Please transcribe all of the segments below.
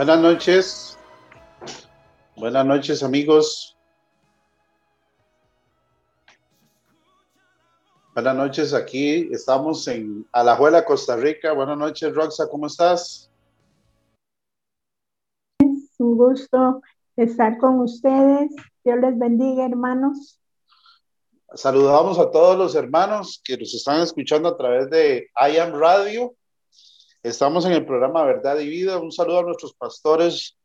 Buenas noches. Buenas noches, amigos. Buenas noches, aquí estamos en Alajuela, Costa Rica. Buenas noches, Roxa, ¿cómo estás? Es un gusto estar con ustedes. Dios les bendiga, hermanos. Saludamos a todos los hermanos que nos están escuchando a través de I Am Radio Estamos en el programa Verdad y Vida. Un saludo a nuestros pastores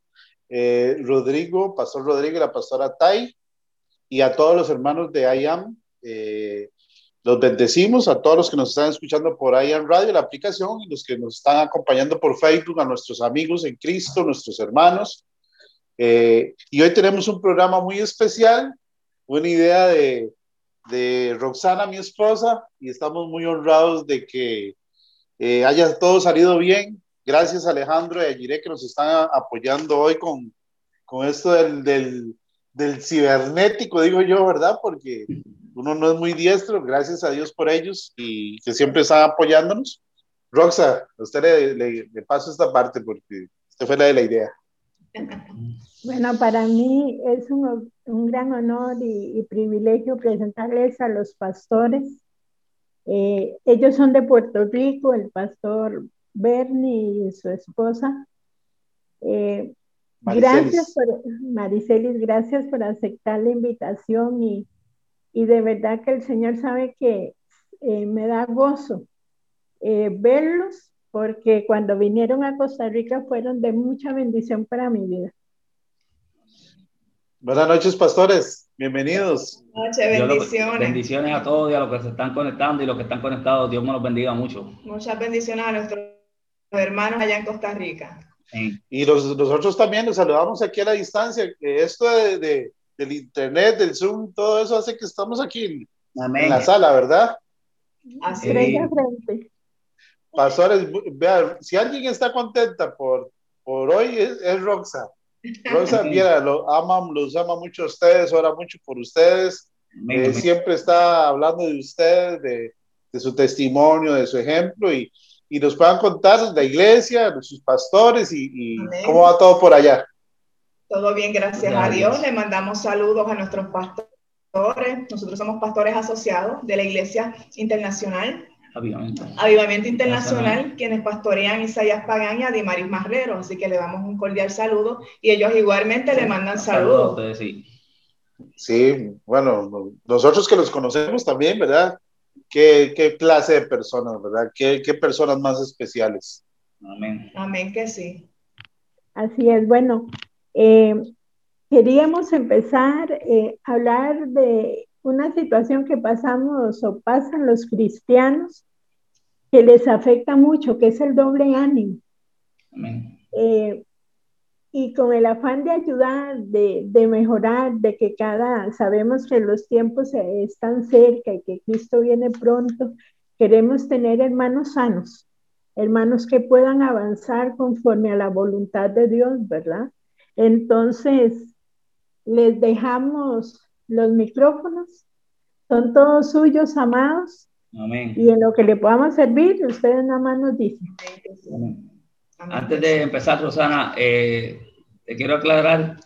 eh, Rodrigo, Pastor Rodrigo y la pastora Tai, y a todos los hermanos de IAM. Eh, los bendecimos a todos los que nos están escuchando por IAM Radio, la aplicación, y los que nos están acompañando por Facebook, a nuestros amigos en Cristo, nuestros hermanos. Eh, y hoy tenemos un programa muy especial, una idea de, de Roxana, mi esposa, y estamos muy honrados de que eh, haya todo salido bien. Gracias Alejandro y a que nos están apoyando hoy con, con esto del, del, del, cibernético, digo yo, ¿verdad? Porque uno no es muy diestro, gracias a Dios por ellos y que siempre están apoyándonos. Roxa, a usted le, le, paso esta parte porque usted fue la de la idea. Bueno, para mí es un, un gran honor y, y privilegio presentarles a los pastores eh, ellos son de Puerto Rico, el pastor Bernie y su esposa. Eh, gracias por, Maricelis, gracias por aceptar la invitación y, y, de verdad que el Señor sabe que eh, me da gozo verlos porque cuando vinieron a Costa Rica fueron de mucha bendición para mi vida. Buenas noches, pastores. Bienvenidos. Buenas noches, bendiciones. bendiciones a todos y a los que se están conectando y los que están conectados. Dios me los bendiga mucho. Muchas bendiciones a nuestros hermanos allá en Costa Rica. Y los, nosotros también los saludamos aquí a la distancia. Que esto de, del internet, del Zoom, todo eso hace que estamos aquí en, la sala, ¿verdad? Así es. Pastores, vean, si alguien está contenta por, por hoy, es, es Roxa. Rosa, mira, lo aman, los ama mucho a ustedes, ora mucho por ustedes. Eh, siempre está hablando de ustedes, de, de, su testimonio, de su ejemplo y, y nos puedan contar de la iglesia, de sus pastores y, y cómo va todo por allá. Todo bien, gracias a Dios. Le mandamos saludos a nuestros pastores. Nosotros somos pastores asociados de la Iglesia Internacional Avivamiento. Avivamiento Internacional, quienes pastorean Isaías Pagán y a Dimaris Marrero. Así que le damos un cordial saludo y ellos igualmente le mandan saludos. sí. sí, bueno, nosotros que los conocemos también, ¿verdad? ¿Qué, qué clase de personas, ¿verdad? ¿Qué, ¿Qué, personas más especiales? Amén. Amén que sí. Así es, bueno, eh, queríamos empezar eh, a hablar de una situación que pasamos o pasan los cristianos que les afecta mucho, que es el doble ánimo. Eh, y con el afán de ayudar, de, de, mejorar, de que cada, sabemos que los tiempos están cerca y que Cristo viene pronto, queremos tener hermanos sanos, hermanos que puedan avanzar conforme a la voluntad de Dios, ¿verdad? Entonces, les dejamos los micrófonos, son todos suyos, amados. Amén. Y en lo que le podamos servir, ustedes nada más nos dicen. Antes de empezar, Rosana, eh, te quiero aclarar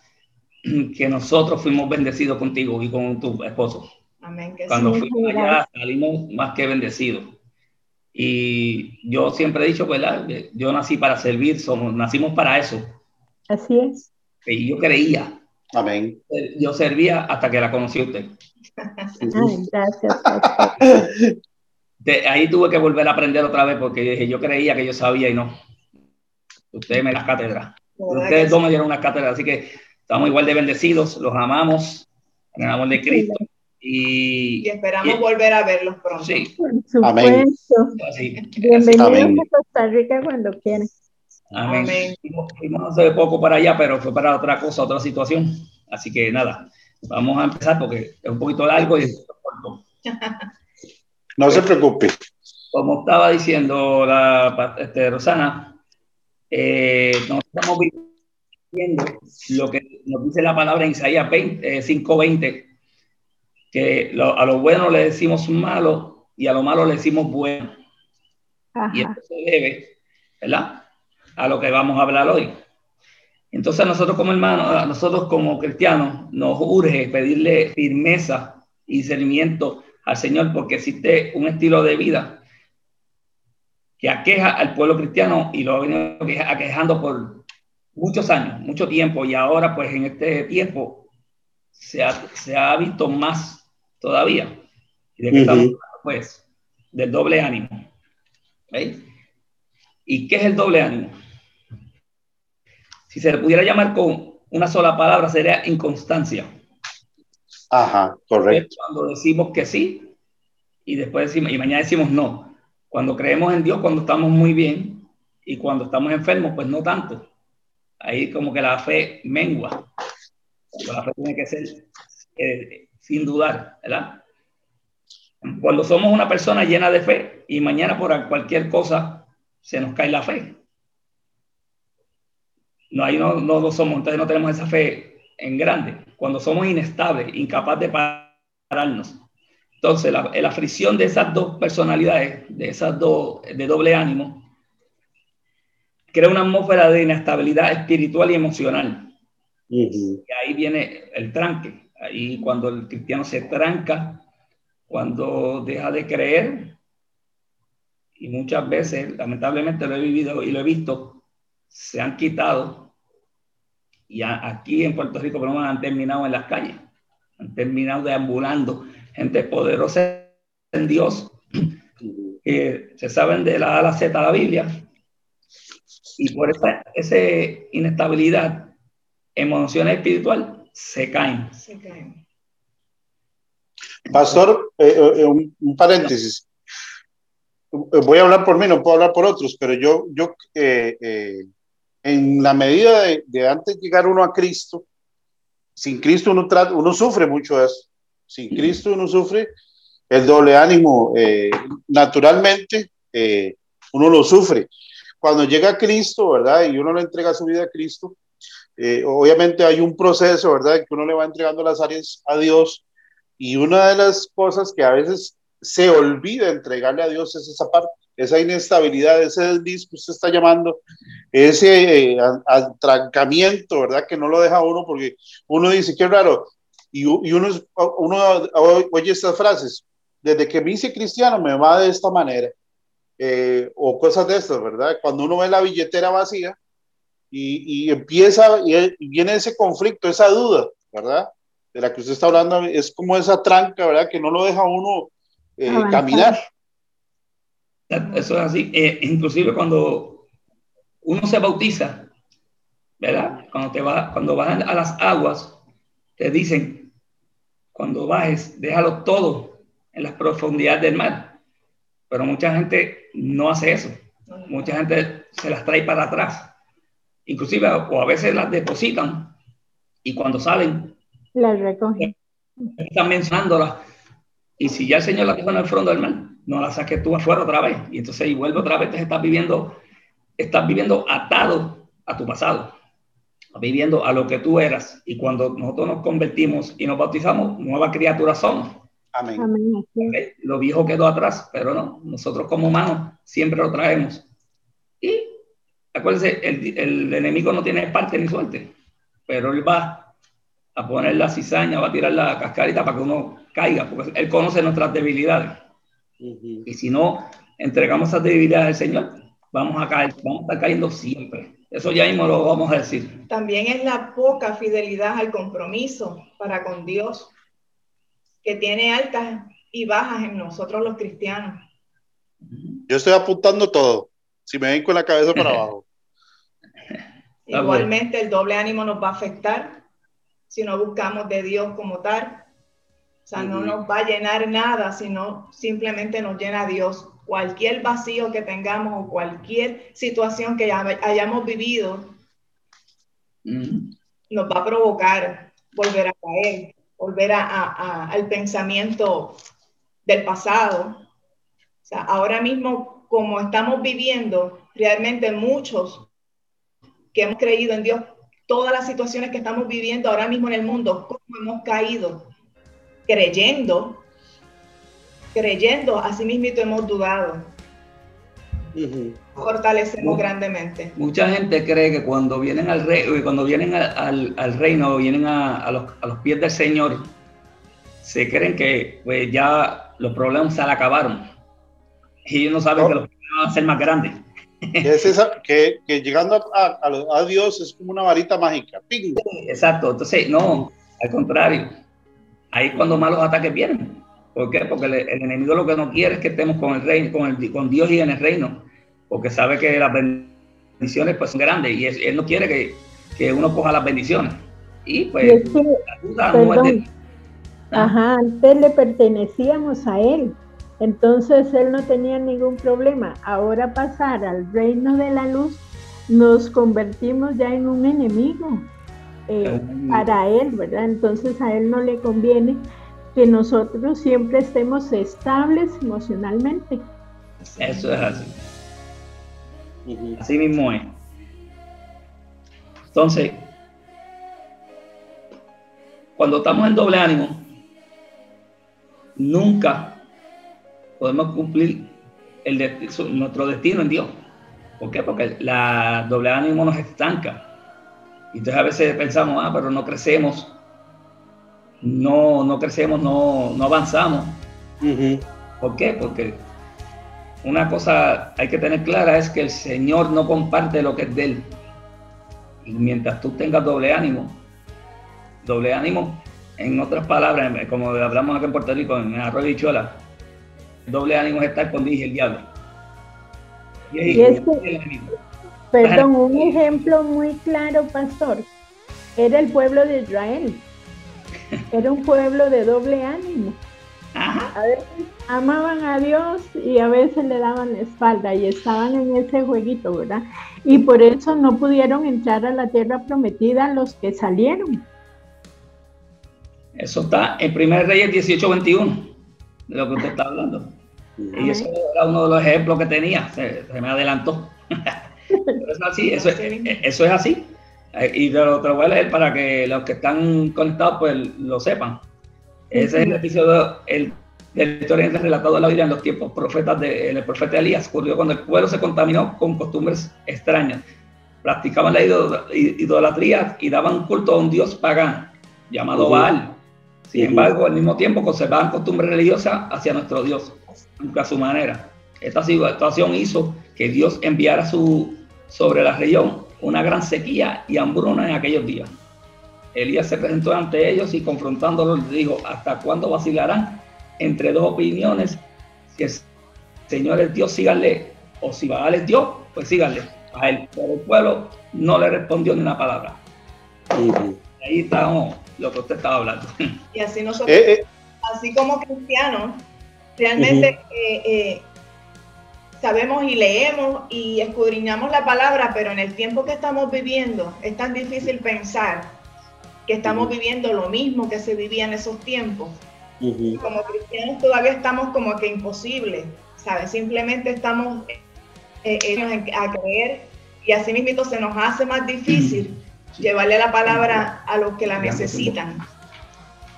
que nosotros fuimos bendecidos contigo y con tu esposo. Amén. Cuando fuimos allá, salimos más que bendecidos. Y yo siempre he dicho, ¿verdad? Yo nací para servir, somos, nacimos para eso. Así es. Y yo creía Amén. Yo servía hasta que la conocí a usted. gracias. De ahí tuve que volver a aprender otra vez porque dije, yo creía que yo sabía y no. Ustedes me las cátedras. Ustedes dos me dieron unas cátedras, así que estamos igual de bendecidos, los amamos en el amor de Cristo. Y, y esperamos volver a verlos pronto. Sí. Amén. Bienvenidos a Costa Rica cuando quieran. Amén. Amén. Fuimos hace poco para allá, pero fue para otra cosa, otra situación. Así que nada, vamos a empezar porque es un poquito largo y No se preocupe. Como estaba diciendo la este, Rosana, eh, nos estamos viendo lo que nos dice la palabra en Isaías 5:20, eh, que a lo bueno le decimos malo y a lo malo le decimos bueno. Y esto se debe, ¿verdad? A lo que vamos a hablar hoy. Entonces nosotros como hermanos, nosotros como cristianos, nos urge pedirle firmeza y discernimiento al Señor porque existe un estilo de vida que aqueja al pueblo cristiano y lo ha venido aquejando por muchos años, mucho tiempo y ahora pues en este tiempo se ha, se ha visto más todavía. ¿Y de qué estamos Pues del doble ánimo. ¿Veis? ¿Y qué es el doble ánimo? Si se le pudiera llamar con una sola palabra, sería inconstancia. Ajá, correcto. Cuando decimos que sí y después decimos, y mañana decimos no. Cuando creemos en Dios, cuando estamos muy bien y cuando estamos enfermos, pues no tanto. Ahí como que la fe mengua. La fe tiene que ser eh, sin dudar, ¿verdad? Cuando somos una persona llena de fe y mañana por cualquier cosa se nos cae la fe. No, ahí no, no, somos, entonces no tenemos esa fe en grande. Cuando somos inestables, incapaces de pararnos. Entonces, la, la, fricción de esas dos personalidades, de esas dos, de doble ánimo, crea una atmósfera de inestabilidad espiritual y emocional. Y ahí viene el tranque. Ahí cuando el cristiano se tranca, cuando deja de creer, y muchas veces, lamentablemente lo he vivido y lo he visto, se han quitado y aquí en Puerto Rico pero han terminado en las calles, han terminado deambulando, gente poderosa en Dios, que se saben de la A a la Z la Biblia, y por esa, esa inestabilidad emocional y espiritual se caen. Se caen. Pastor, eh, eh, un, un, paréntesis. Voy a hablar por mí, no puedo hablar por otros, pero yo, yo eh, en la medida de, antes de llegar uno a Cristo, sin Cristo uno, uno sufre mucho eso. Sin Cristo uno sufre el doble ánimo. Eh, naturalmente, eh, uno lo sufre. Cuando llega a Cristo, ¿verdad? Y uno le entrega su vida a Cristo, eh, obviamente hay un proceso, ¿verdad? Que uno le va entregando las áreas a Dios. Y una de las cosas que a veces se olvida entregarle a Dios es esa parte esa inestabilidad, ese desliz que usted está llamando, ese eh, atrancamiento, ¿verdad? Que no lo deja uno porque uno dice, qué raro, y, y uno, uno oye estas frases, desde que me hice cristiano me va de esta manera, eh, o cosas de estas, ¿verdad? Cuando uno ve la billetera vacía y, y empieza, y, viene ese conflicto, esa duda, ¿verdad? De la que usted está hablando, es como esa tranca, ¿verdad? Que no lo deja uno eh, caminar. Eso es así. Eh, inclusive cuando uno se bautiza, ¿verdad? Cuando, te va, cuando vas a las aguas, te dicen, cuando bajes, déjalo todo en las profundidades del mar. Pero mucha gente no hace eso. Mucha gente se las trae para atrás. Inclusive, o a veces las depositan y cuando salen, las recogen. Están mencionándolas. Y si ya el Señor las dejó en el fondo del mar, no la saques tú afuera otra vez. Y entonces, y vuelve otra vez, te estás viviendo, estás viviendo atado a tu pasado, viviendo a lo que tú eras. Y cuando nosotros nos convertimos y nos bautizamos, nueva criatura somos. Amén. Lo viejo quedó atrás, pero no, nosotros como humanos siempre lo traemos. Y acuérdense, el, el enemigo no tiene parte ni suerte, pero él va a poner la cizaña, va a tirar la cascarita para que uno caiga, porque él conoce nuestras debilidades. Y si no entregamos esa debilidad al Señor, vamos a caer, vamos a estar cayendo siempre. Eso ya mismo lo vamos a decir. También es la poca fidelidad al compromiso para con Dios, que tiene altas y bajas en nosotros los cristianos. Yo estoy apuntando todo, si me ven con la cabeza para abajo. Igualmente el doble ánimo nos va a afectar si no buscamos de Dios como tal. O sea, no nos va a llenar nada, sino simplemente nos llena Dios. Cualquier vacío que tengamos o cualquier situación que hayamos vivido, nos va a provocar volver a caer, volver a, al pensamiento del pasado. O sea, ahora mismo, como estamos viviendo, realmente muchos que hemos creído en Dios, todas las situaciones que estamos viviendo ahora mismo en el mundo, cómo hemos caído, creyendo, creyendo, así mismo hemos dudado. Fortalecemos grandemente. Mucha gente cree que cuando vienen al rey, eh, cuando vienen al, al, reino, vienen a, los, a, los, pies del Señor, se creen que pues, ya los problemas se acabaron. Y ellos no saben que los problemas van a ser más grandes. Es esa, que, que llegando a, a, Dios es como una varita mágica. exacto. Entonces, no, al contrario. Ahí es cuando malos ataques vienen. ¿Por qué? Porque el, enemigo lo que no quiere es que estemos con el reino, con, el, con Dios y en el reino, porque sabe que las bendiciones pues son grandes y él no quiere que, que, uno coja las bendiciones. Y pues Ajá, antes le pertenecíamos a él, entonces él no tenía ningún problema. Ahora pasar al reino de la luz, nos convertimos ya en un enemigo eh, para él, ¿verdad? Entonces a él no le conviene que nosotros siempre estemos estables emocionalmente. Eso es así. Así mismo es. Entonces, cuando estamos en doble ánimo, nunca podemos cumplir el nuestro destino en Dios. ¿Por qué? Porque la doble ánimo nos estanca. Y entonces a veces pensamos, ah, pero no crecemos no, no crecemos, no, no avanzamos. ¿Por qué? Porque una cosa hay que tener clara es que el Señor no comparte lo que es de Él. Y mientras tú tengas doble ánimo, doble ánimo, en otras palabras, como hablamos aquí en Puerto Rico, en Arroyo y Chola, doble ánimo es estar con y el diablo. Y, es perdón, un ejemplo muy claro, pastor, era el pueblo de Israel era un pueblo de doble ánimo. A veces amaban a Dios y a veces le daban la espalda y estaban en ese jueguito, ¿verdad? Y por eso no pudieron entrar a la tierra prometida los que salieron. Eso está en 1 Reyes 18:21, de lo que usted está hablando. Y eso era uno de los ejemplos que tenía, se, me adelantó. Pero es así, eso, eso es así. Eh, y te lo, voy a leer para que los que están conectados pues lo sepan. Ese es el episodio el, de la historia relatado en la Biblia en los tiempos profetas de, el profeta Elías. Ocurrió cuando el pueblo se contaminó con costumbres extrañas. Practicaban la idolatría y daban culto a un dios pagano llamado Baal. Sin embargo, al mismo tiempo conservaban costumbres religiosas hacia nuestro Dios, a su manera. Esta situación hizo que Dios enviara su, sobre la región una gran sequía y hambruna en aquellos días. Elías se presentó ante ellos y confrontándolos dijo, ¿hasta cuándo vacilarán entre dos opiniones? Si el Señor es Dios, síganle, o si Baal es Dios, pues síganle a él. Pero el pueblo no le respondió ni una palabra. Ahí está lo que usted estaba hablando. Y así nosotros, eh, eh. así como cristianos, realmente eh, sabemos y leemos y escudriñamos la palabra, pero en el tiempo que estamos viviendo es tan difícil pensar que estamos viviendo lo mismo que se vivía en esos tiempos. Como cristianos todavía estamos como que imposible, ¿sabes? Simplemente estamos eh, eh, a creer y así mismo se nos hace más difícil llevarle la palabra a los que la necesitan.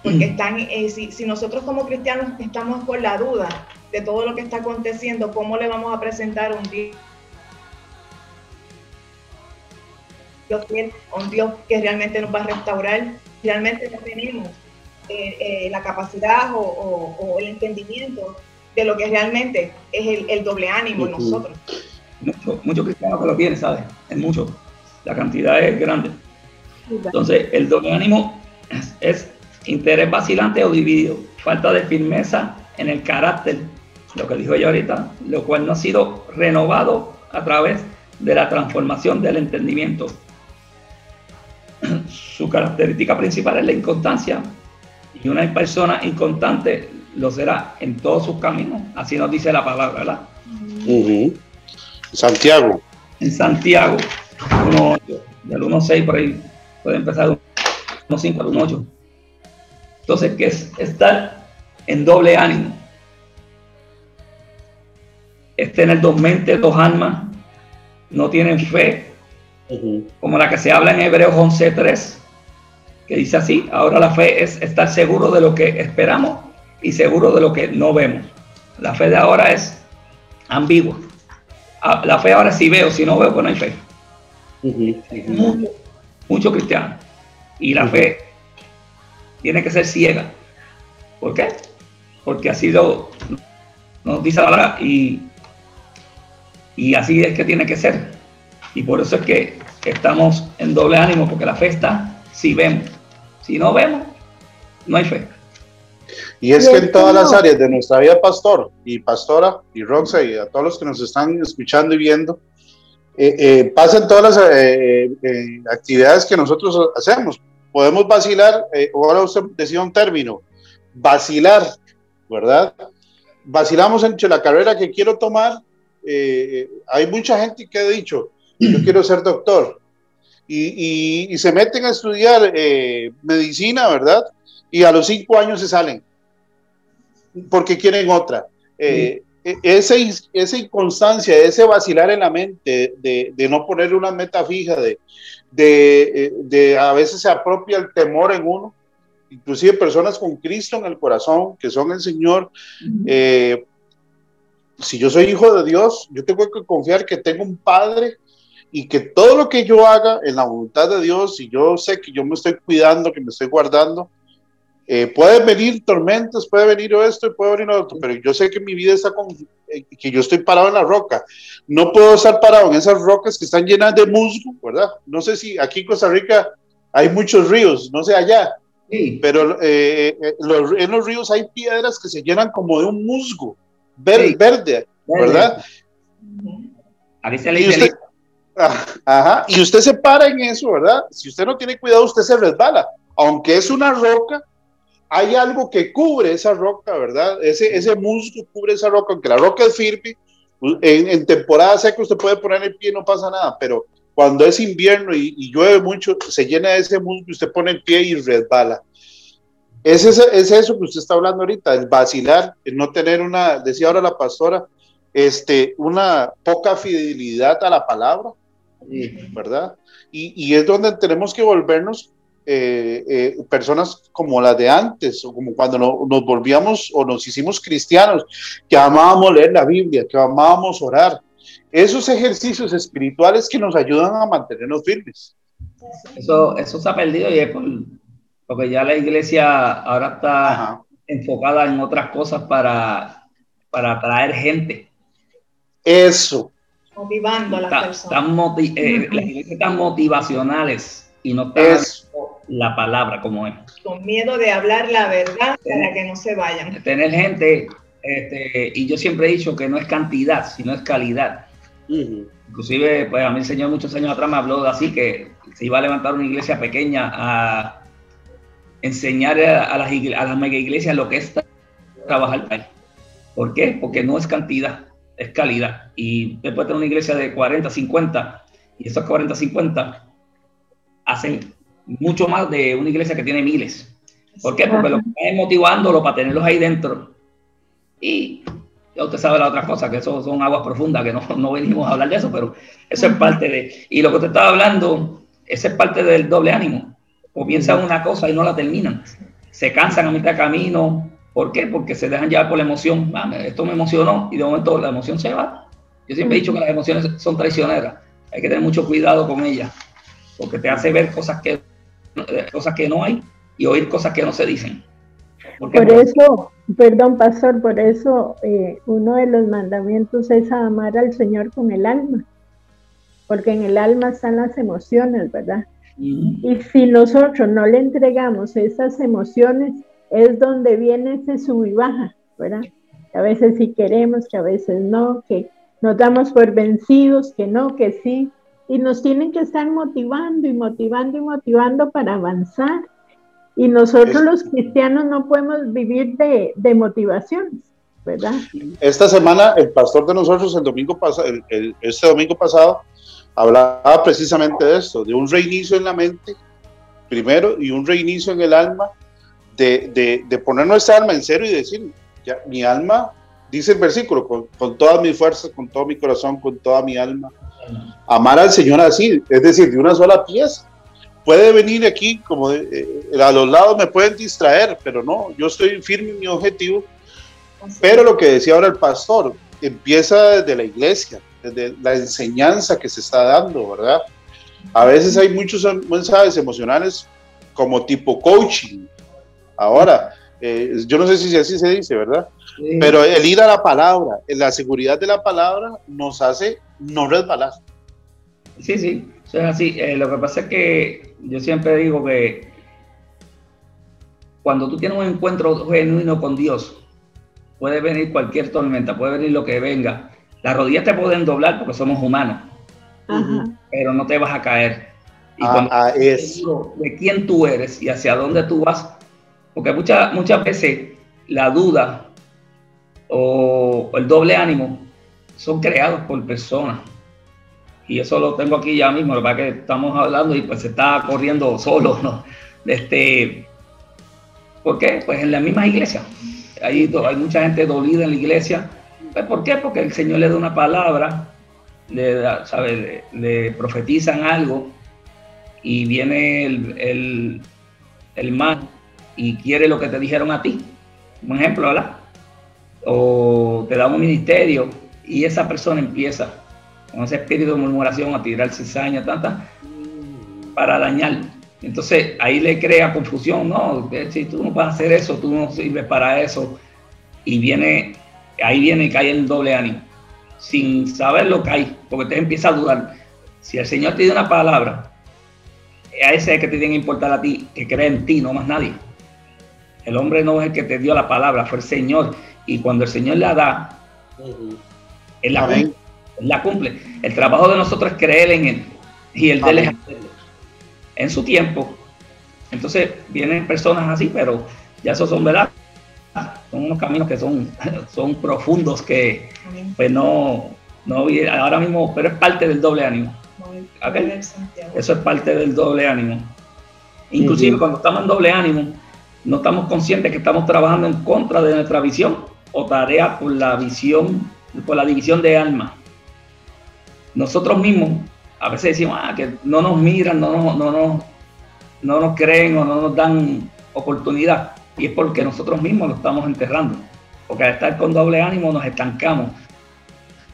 Porque están, eh, si, si nosotros como cristianos estamos con la duda, de todo lo que está aconteciendo, cómo le vamos a presentar un Dios, un Dios que realmente nos va a restaurar, realmente no tenemos eh, eh, la capacidad o, el entendimiento de lo que realmente es el, doble ánimo en nosotros. Muchos mucho cristianos que lo tienen, ¿sabes? Es mucho. La cantidad es grande. Entonces, el doble ánimo es interés vacilante o dividido, falta de firmeza en el carácter lo que dijo yo ahorita, lo cual no ha sido renovado a través de la transformación del entendimiento. su característica principal es la inconstancia. Y una persona inconstante lo será en todos sus caminos. Así nos dice la palabra, ¿verdad? Santiago. En Santiago, del 1.6 por ahí, puede empezar 1.5 al 1.8. Entonces, ¿qué es estar en doble ánimo? Es tener dos mentes, dos almas, no tienen fe, como la que se habla en Hebreos 11.3, que dice así, ahora la fe es estar seguro de lo que esperamos y seguro de lo que no vemos. La fe de ahora es ambigua. Ah, la fe ahora sí veo, si no veo, pues no hay fe. Mucho, mucho cristiano. Y la fe tiene que ser ciega. ¿Por qué? Porque ha sido, nos dice la palabra, y, y así es que tiene que ser. Y por eso es que estamos en doble ánimo, porque la fe está si vemos. Si no vemos, no hay fe. Y es que en todas las áreas de nuestra vida, pastor y pastora y Roxa y a todos los que nos están escuchando y viendo, eh, eh, pasan todas las eh, actividades que nosotros hacemos. Podemos vacilar, ahora usted decía un término, vacilar, ¿verdad? Vacilamos entre la carrera que quiero tomar. hay mucha gente que ha dicho, yo quiero ser doctor, y, y se meten a estudiar medicina, ¿verdad? Y a los cinco años se salen porque quieren otra. Eh, e, esa, esa inconstancia, ese vacilar en la mente, de, de no poner una meta fija, de, de, eh, de, a veces se apropia el temor en uno, inclusive personas con Cristo en el corazón, que son el Señor. Eh, si yo soy hijo de Dios, yo tengo que confiar que tengo un Padre y que todo lo que yo haga en la voluntad de Dios, y yo sé que yo me estoy cuidando, que me estoy guardando, eh, pueden venir tormentas, puede venir esto y puede venir otro, pero yo sé que mi vida está con, eh, que yo estoy parado en la roca. No puedo estar parado en esas rocas que están llenas de musgo, ¿verdad? No sé si aquí en Costa Rica hay muchos ríos, no sé allá, sí. pero eh, en los ríos hay piedras que se llenan como de un musgo verde, verde ¿verdad? A se le dice ah, Ajá, y usted se para en eso, ¿verdad? Si usted no tiene cuidado, usted se resbala. Aunque es una roca, hay algo que cubre esa roca, ¿verdad? Ese, ese musgo cubre esa roca, aunque la roca es firme, en, en temporada seca usted puede poner el pie, no pasa nada, pero cuando es invierno y, llueve mucho, se llena de ese musgo y usted pone el pie y resbala. Es, es, es eso que usted está hablando ahorita, el vacilar, el no tener una, decía ahora la pastora, este, una poca fidelidad a la palabra, ¿verdad? Y, y es donde tenemos que volvernos eh, eh, personas como las de antes, o como cuando nos volvíamos o nos hicimos cristianos, que amábamos leer la Biblia, que amábamos orar. Esos ejercicios espirituales que nos ayudan a mantenernos firmes. Eso, eso se ha perdido y es porque ya la iglesia ahora está enfocada en otras cosas para, para atraer gente. Eso. Motivando a las personas. Están eh, Las iglesias están motivacionales y no están la palabra como es. Con miedo de hablar la verdad para que no se vayan. Tener gente, este, y yo siempre he dicho que no es cantidad, sino es calidad. Inclusive, pues a mí el Señor muchos años atrás me habló de así, que se iba a levantar una iglesia pequeña a enseñar a, las, a las mega iglesias lo que es trabajar para ¿Por qué? Porque no es cantidad, es calidad. Y después tener una iglesia de 40, 50, y esos 40, 50 hacen mucho más de una iglesia que tiene miles. ¿Por qué? Porque lo que es motivándolo para tenerlos ahí dentro. Y ya usted sabe la otra cosa, que eso son aguas profundas, que no, no venimos a hablar de eso, pero eso es parte de... Y lo que usted estaba hablando, esa es parte del doble ánimo. Comienzan una cosa y no la terminan. Se cansan a mitad de camino. ¿Por qué? Porque se dejan llevar por la emoción. Ah, esto me emocionó y de momento la emoción se va. Yo siempre he dicho que las emociones son traicioneras. Hay que tener mucho cuidado con ellas, porque te hace ver cosas que cosas que no hay y oír cosas que no se dicen. Por eso, perdón, pastor, por eso eh, uno de los mandamientos es amar al Señor con el alma, porque en el alma están las emociones, ¿verdad? Y si nosotros no le entregamos esas emociones, es donde viene ese sub y baja, ¿verdad? Que a veces sí queremos, que a veces no, que nos damos por vencidos, que no, que sí, y nos tienen que estar motivando y motivando y motivando para avanzar. Y nosotros los cristianos no podemos vivir de, de motivaciones, ¿verdad? Esta semana el pastor de nosotros el domingo pasado, este domingo pasado, hablaba precisamente de esto, de un reinicio en la mente primero y un reinicio en el alma, de, de, de poner nuestra alma en cero y decir, ya, mi alma, dice el versículo, con, con todas mis fuerzas, con todo mi corazón, con toda mi alma, amar al Señor así, es decir, de una sola pieza. Puede venir aquí, como eh, a los lados me pueden distraer, pero no, yo estoy firme en mi objetivo. Pero lo que decía ahora el pastor, empieza desde la iglesia, desde la enseñanza que se está dando, ¿verdad? A veces hay muchos mensajes emocionales como tipo coaching. Ahora, eh, yo no sé si así se dice, ¿verdad? Pero el ir a la palabra, la seguridad de la palabra nos hace no resbalar. Sí, sí, eso es así. Eh, lo que pasa es que yo siempre digo que cuando tú tienes un encuentro genuino con Dios, puede venir cualquier tormenta, puede venir lo que venga. Las rodillas te pueden doblar porque somos humanos, pero no te vas a caer. Y cuando ah, es. de quién tú eres y hacia dónde tú vas, porque muchas, muchas veces la duda o el doble ánimo son creados por personas. Y eso lo tengo aquí ya mismo, lo que estamos hablando y pues se está corriendo solo, ¿no? Este, ¿Por qué? Pues en la misma iglesia. Hay, hay mucha gente dolida en la iglesia. Pues, ¿Por qué? Porque el Señor le da una palabra, le, ¿sabe? le, profetizan algo y viene el, el, el mal y quiere lo que te dijeron a ti. Un ejemplo, ¿verdad? O te da un ministerio y esa persona empieza con ese espíritu de murmuración a tirar cizaña, tanta, para dañar. Entonces ahí le crea confusión, no, si tú no vas a hacer eso, tú no sirves para eso. Y viene, ahí viene y cae el doble ánimo, sin saber lo que hay, porque te empieza a dudar. Si el Señor te dio una palabra, a ese es que te tiene que importar a ti, que cree en ti, no más nadie. El hombre no es el que te dio la palabra, fue el Señor. Y cuando el Señor la da, él la, cumple, la cumple. El trabajo de nosotros es creer en Él y el de él es hacerlo. En su tiempo. Entonces vienen personas así, pero ya esos son verdad. Son unos caminos que son, son profundos que pues no, no ahora mismo, pero es parte del doble ánimo. Eso es parte del doble ánimo. Inclusive cuando estamos en doble ánimo, no estamos conscientes que estamos trabajando en contra de nuestra visión o tarea por la visión, por la división de alma. Nosotros mismos a veces decimos ah, que no nos miran, no nos, no, no, no nos creen o no nos dan oportunidad. Y es porque nosotros mismos lo estamos enterrando. Porque al estar con doble ánimo nos estancamos.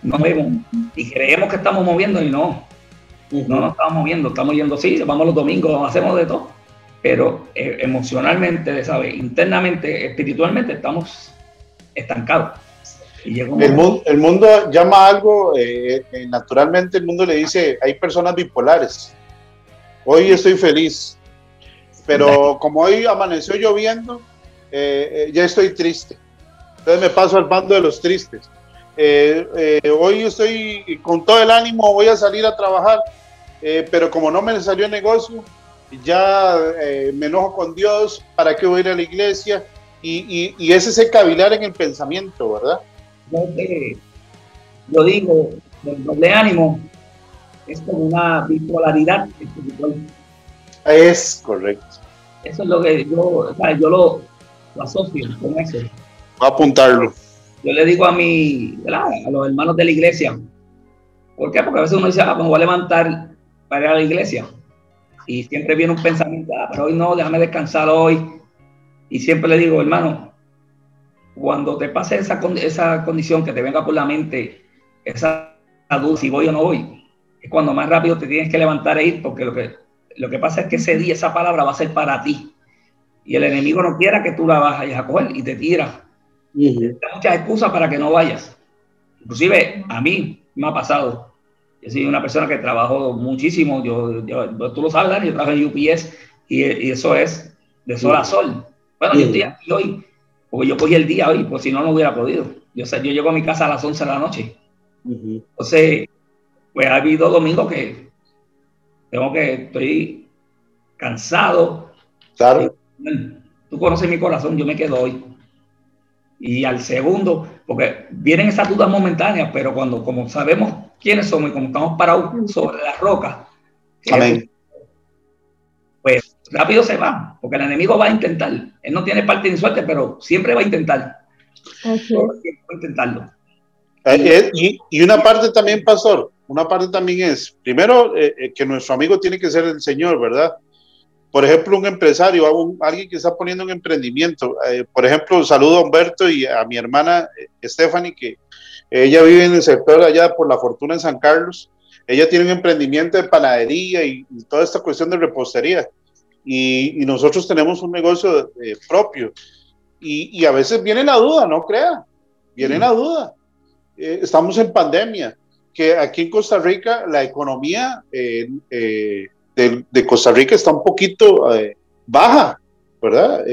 No vemos y creemos que estamos moviendo y no. No nos estamos moviendo, estamos yendo, sí, vamos los domingos, hacemos de todo pero eh, emocionalmente, ¿sabe? internamente, espiritualmente estamos estancados. el, mundo, el, mundo, llama algo, eh, eh, naturalmente el mundo le dice, hay personas bipolares. Hoy estoy feliz, pero como hoy amaneció lloviendo, ya estoy triste. Entonces me paso al bando de los tristes. hoy estoy con todo el ánimo, voy a salir a trabajar, pero como no me salió el negocio, ya eh, me enojo con Dios, ¿para qué voy a ir a la iglesia? Y, y, ese es el cavilar en el pensamiento, ¿verdad? Yo, digo, el doble ánimo es como una bipolaridad espiritual. Es correcto. Eso es lo que yo, yo lo, asocio con eso. Voy a apuntarlo. Yo le digo a mi, a los hermanos de la iglesia, ¿por qué? Porque a veces uno dice, ah, pues voy a levantar para ir a la iglesia y siempre viene un pensamiento, ah, pero hoy no, déjame descansar hoy. Y siempre le digo, hermano, cuando te pase esa, esa condición que te venga por la mente, esa duda si voy o no voy, es cuando más rápido te tienes que levantar e ir, porque lo que, lo que pasa es que ese día, esa palabra va a ser para ti. Y el enemigo no quiera que tú la vayas a coger y te tira. Te da muchas excusas para que no vayas. Inclusive a mí me ha pasado yo soy una persona que trabajó muchísimo, yo, tú lo sabes, yo trabajo en UPS y, eso es de sol a sol. Bueno, yo estoy aquí hoy, porque yo cogí el día hoy, pues si no, no hubiera podido. Yo, yo llego a mi casa a las 11 de la noche. Entonces, pues ha habido domingos que tengo que, estoy cansado. Claro. Tú conoces mi corazón, yo me quedo hoy. Y al segundo, porque vienen esas dudas momentáneas, pero cuando, como sabemos quiénes somos y como estamos parados sobre la roca, Amén. pues rápido se va, porque el enemigo va a intentar. Él no tiene parte ni suerte, pero siempre va a intentar. Tiempo va a intentarlo. Eh, eh, y, y una parte también, pastor, una parte también es, primero, eh, que nuestro amigo tiene que ser el Señor, ¿verdad? Por ejemplo, un empresario, alguien que está poniendo un emprendimiento. eh, por ejemplo, saludo a Humberto y a mi hermana Stephanie, que ella vive en el sector allá por la fortuna en San Carlos. Ella tiene un emprendimiento de panadería y, y toda esta cuestión de repostería. Y, y nosotros tenemos un negocio eh, propio. Y, y a veces viene la duda, no crea, viene la duda eh, estamos en pandemia, que aquí en Costa Rica la economía eh, de, de Costa Rica está un poquito baja, ¿verdad?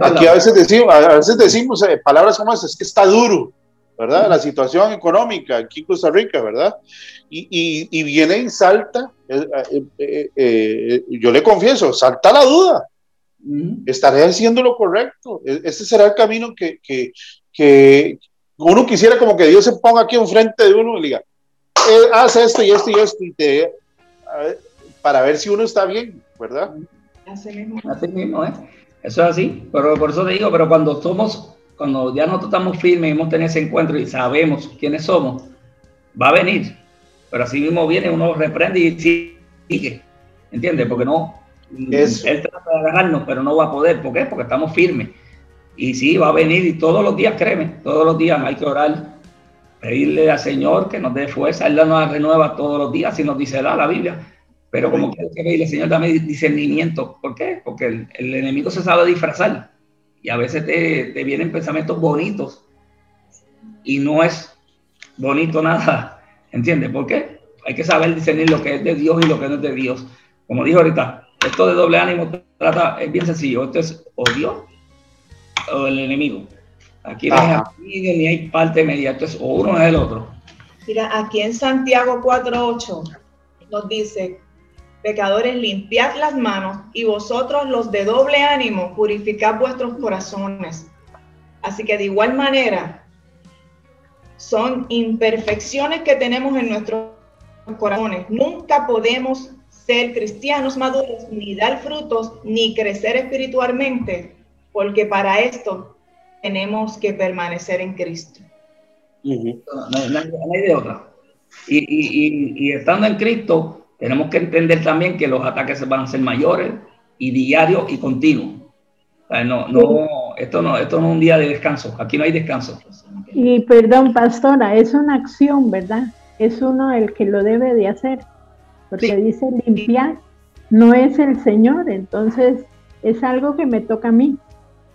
Aquí a veces decimos, a veces decimos palabras como esas, es que está duro, ¿verdad? La situación económica aquí en Costa Rica, ¿verdad? Y, y, y viene y salta, eh, eh, eh, eh, yo le confieso, salta la duda, estaré haciendo lo correcto. Este será el camino que, que, que uno quisiera como que Dios se ponga aquí enfrente de uno y diga, eh, haz esto y esto y esto, y te, ver, para ver si uno está bien, ¿verdad? Así mismo. Así mismo, ¿eh? Eso es así. Pero por eso te digo, pero cuando somos, cuando ya nosotros estamos firmes y hemos tenido ese encuentro y sabemos quiénes somos, va a venir. Pero así mismo viene, uno reprende y sigue. ¿Entiendes? Porque no. Eso. Él trata de agarrarnos, pero no va a poder. ¿Por qué? Porque estamos firmes. Y sí, va a venir y todos los días, créeme, todos los días hay que orar, pedirle al Señor que nos dé fuerza. Él nos renueva todos los días, si nos dice da la Biblia. Pero como que hay que pedirle, Señor, dame discernimiento. ¿Por qué? Porque el, el enemigo se sabe disfrazar. Y a veces te, te vienen pensamientos bonitos. Y no es bonito nada. ¿Entiendes? ¿Por qué? Hay que saber discernir lo que es de Dios y lo que no es de Dios. Como dijo ahorita, esto de doble ánimo trata, es bien sencillo. Esto es o Dios o el enemigo. Aquí no hay amigo ni hay parte media. Esto es o uno o es el otro. Mira, aquí en Santiago 4.8 nos dice, pecadores, limpiad las manos y vosotros los de doble ánimo, purificad vuestros corazones. Así que de igual manera, son imperfecciones que tenemos en nuestros corazones. Nunca podemos ser cristianos maduros, ni dar frutos, ni crecer espiritualmente, porque para esto tenemos que permanecer en Cristo. No, hay- de otra. Y estando en Cristo, tenemos que entender también que los ataques van a ser mayores y diarios y continuos. O sea, no, no, esto no, esto no es un día de descanso. Aquí no hay descanso. Y perdón, pastora, es una acción, ¿verdad? Es uno el que lo debe de hacer, porque Sí. dice limpiar, no es el Señor, entonces es algo que me toca a mí.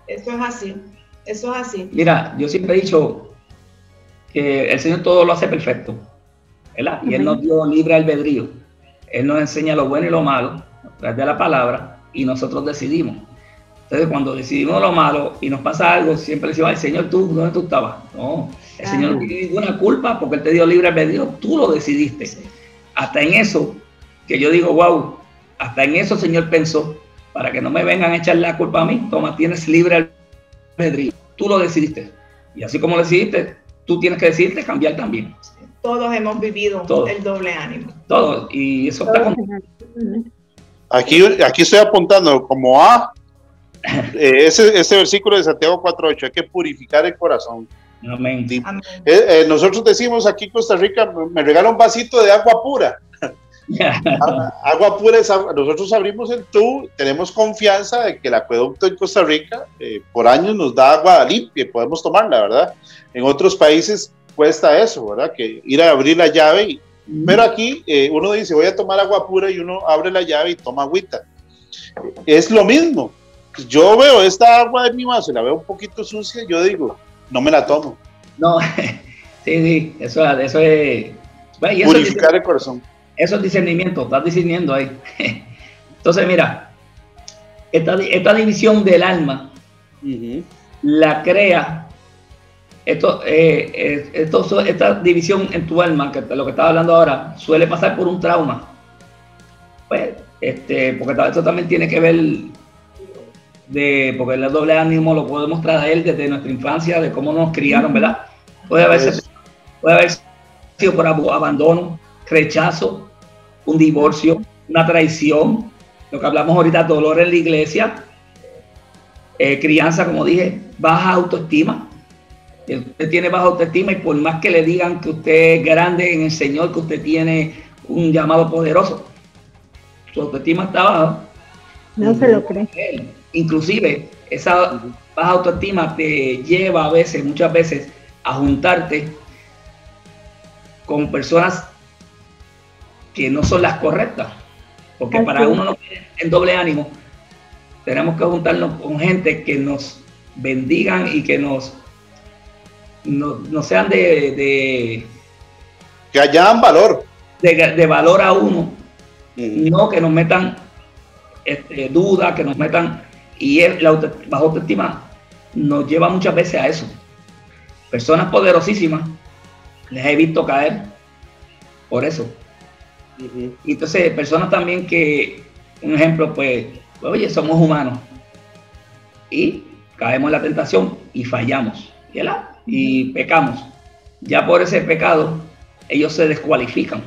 Eso es así, eso es así. Mira, yo siempre he dicho que el Señor todo lo hace perfecto, ¿verdad? Y Él nos dio libre albedrío. Él nos enseña lo bueno y lo malo a través de la palabra y nosotros decidimos. Entonces, cuando decidimos lo malo y nos pasa algo, siempre decimos, ay, Señor, ¿tú dónde tú estabas? No, el Señor no tiene ninguna culpa porque Él te dio libre albedrío, tú lo decidiste. Hasta en eso, que yo digo, wow, hasta en eso el Señor pensó, para que no me vengan a echar la culpa a mí, toma, tienes libre albedrío, tú lo decidiste. Y así como lo decidiste, tú tienes que decidirte cambiar también. Todos hemos vivido Todos. el doble ánimo. Todo. Y eso está con... Aquí, aquí estoy apuntando como A, eh, ese, ese versículo de Santiago 4.8, hay que purificar el corazón. Amén. Amén. Eh, eh, nosotros decimos aquí en Costa Rica, me regala un vasito de agua pura. A- Agua pura, es agua- nosotros abrimos el tubo, tenemos confianza de que el acueducto en Costa Rica eh, por años nos da agua limpia y podemos tomarla, ¿verdad? En otros países cuesta eso, ¿verdad? Que ir a abrir la llave, y- pero aquí eh, uno dice voy a tomar agua pura y uno abre la llave y toma agüita. Es lo mismo. Yo veo esta agua de mi vaso y la veo un poquito sucia, yo digo, no me la tomo. No, sí, sí, eso, eso es... bueno, y eso, es Purificar el corazón. eso es discernimiento, estás discerniendo ahí. Entonces, mira, esta, esta división del alma Ujú. la crea, esto, eh, eh, esto esta división en tu alma, que lo que estaba hablando ahora, suele pasar por un trauma. pues, este, porque esto también tiene que ver de, porque el doble ánimo lo podemos traer desde nuestra infancia, de cómo nos criaron, ¿verdad? Puede haber, puede haber sido por abandono, rechazo, un divorcio, una traición, lo que hablamos ahorita, dolor en la iglesia, eh, crianza, como dije, baja autoestima. Usted tiene baja autoestima y por más que le digan que usted es grande en el Señor, que usted tiene un llamado poderoso, su autoestima está baja. No se lo cree. Inclusive, esa baja autoestima te lleva a veces, muchas veces, a juntarte con personas que no son las correctas. Porque para uno no en doble ánimo, tenemos que juntarnos con gente que nos bendigan y que nos no, sean de, que hayan valor. de, valor a uno. No que nos metan este, dudas que nos metan y la baja autoestima nos lleva muchas veces a eso. Personas poderosísimas les he visto caer por eso. Y entonces personas también que un ejemplo pues oye, somos humanos. Y caemos en la tentación y fallamos. Y pecamos. Ya por ese pecado, ellos se descualifican.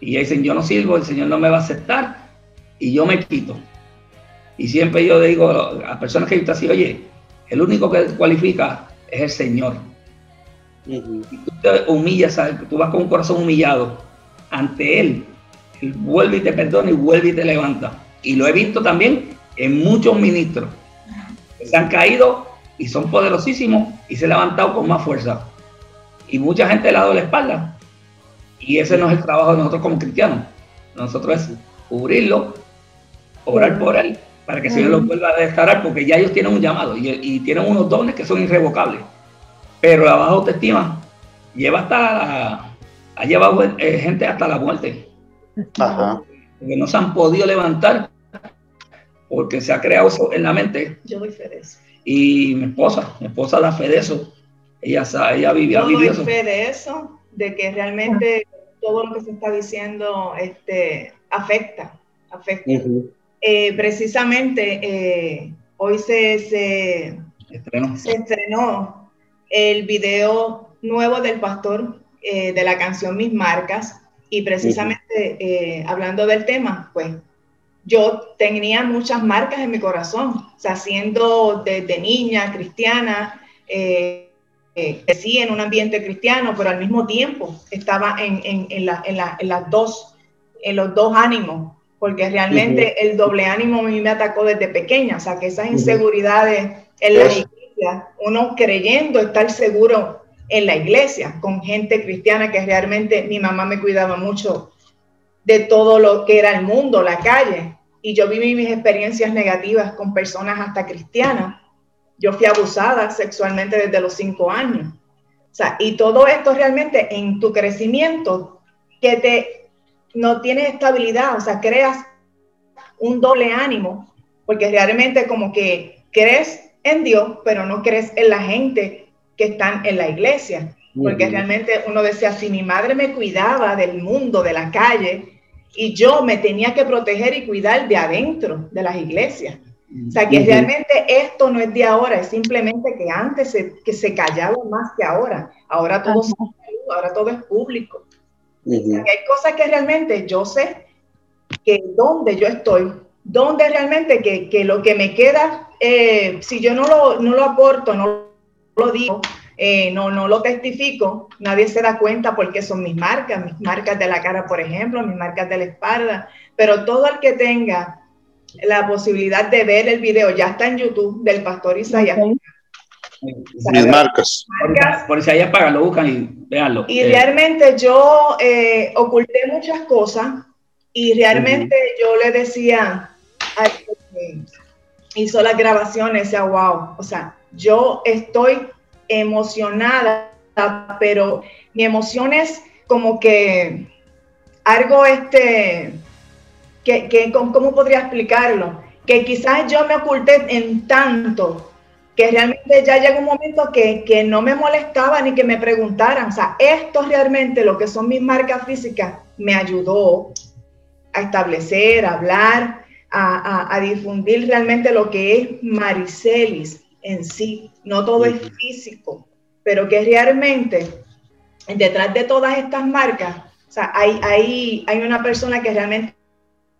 Y dicen, yo no sirvo, el Señor no me va a aceptar y yo me quito. Y siempre yo digo a personas que están así, oye, el único que cualifica es el Señor. Y tú te humillas, tú vas con un corazón humillado ante Él. Él vuelve y te perdona y vuelve y te levanta. Y lo he visto también en muchos ministros que se han caído y son poderosísimos y se han levantado con más fuerza. Y mucha gente le ha dado la espalda. Y ese no es el trabajo de nosotros como cristianos. Nosotros es cubrirlo, orar por él, para que el Señor lo vuelva a restaurar, porque ya ellos tienen un llamado y, tienen unos dones que son irrevocables. Pero la baja autoestima lleva hasta ha llevado eh, gente hasta la muerte. Ajá que no se han podido levantar porque se ha creado eso en la mente. Yo doy fe de eso. Y mi esposa, mi esposa da fe de eso. Ella, ella vivía Yo doy fe de eso, de que realmente todo lo que se está diciendo este, afecta, afecta. Eh, precisamente eh, hoy se, se, estrenó. se estrenó el video nuevo del pastor eh, de la canción Mis Marcas, y precisamente eh, hablando del tema, pues yo tenía muchas marcas en mi corazón, o sea, siendo desde niña cristiana, eh, eh, crecí en un ambiente cristiano, pero al mismo tiempo estaba en, en, en, la, en las dos, en los dos ánimos, porque realmente el doble ánimo a mí me atacó desde pequeña, o sea, que esas inseguridades en la iglesia, uno creyendo estar seguro en la iglesia, con gente cristiana que realmente mi mamá me cuidaba mucho de todo lo que era el mundo, la calle. Y yo viví mis experiencias negativas con personas hasta cristianas. Yo fui abusada sexualmente desde los cinco años. O sea, y todo esto realmente en tu crecimiento que te no tienes estabilidad, o sea, creas un doble ánimo, porque realmente como que crees en Dios, pero no crees en la gente que están en la iglesia, porque realmente uno decía, si mi madre me cuidaba del mundo, de la calle, y yo me tenía que proteger y cuidar de adentro de las iglesias. O sea, que realmente esto no es de ahora, es simplemente que antes se, que se callaba más que ahora. Ahora todo, es, ahora todo es público. hay cosas que realmente yo sé que donde yo estoy, donde realmente que, que lo que me queda, eh, si yo no lo, no lo aporto, no lo digo, eh, no, no lo testifico, nadie se da cuenta porque son mis marcas, mis marcas de la cara, por ejemplo, mis marcas de la espalda, pero todo el que tenga la posibilidad de ver el video, ya está en YouTube, del pastor Isaías. Mis marcas. Por, Isaías para lo buscan y veanlo. Y eh, realmente yo eh, oculté muchas cosas y realmente yo le decía al que hizo las grabaciones, decía, wow, o sea, yo estoy emocionada, pero mi emoción es como que algo este, que, ¿cómo podría explicarlo? Que quizás yo me oculté en tanto que realmente ya llega un momento que, que, no me molestaba ni que me preguntaran. O sea, esto realmente, lo que son mis marcas físicas, me ayudó a establecer, a hablar, a, a, difundir realmente lo que es Maricelis en sí. No todo es físico, pero que realmente detrás de todas estas marcas, o sea, hay, hay, hay una persona que realmente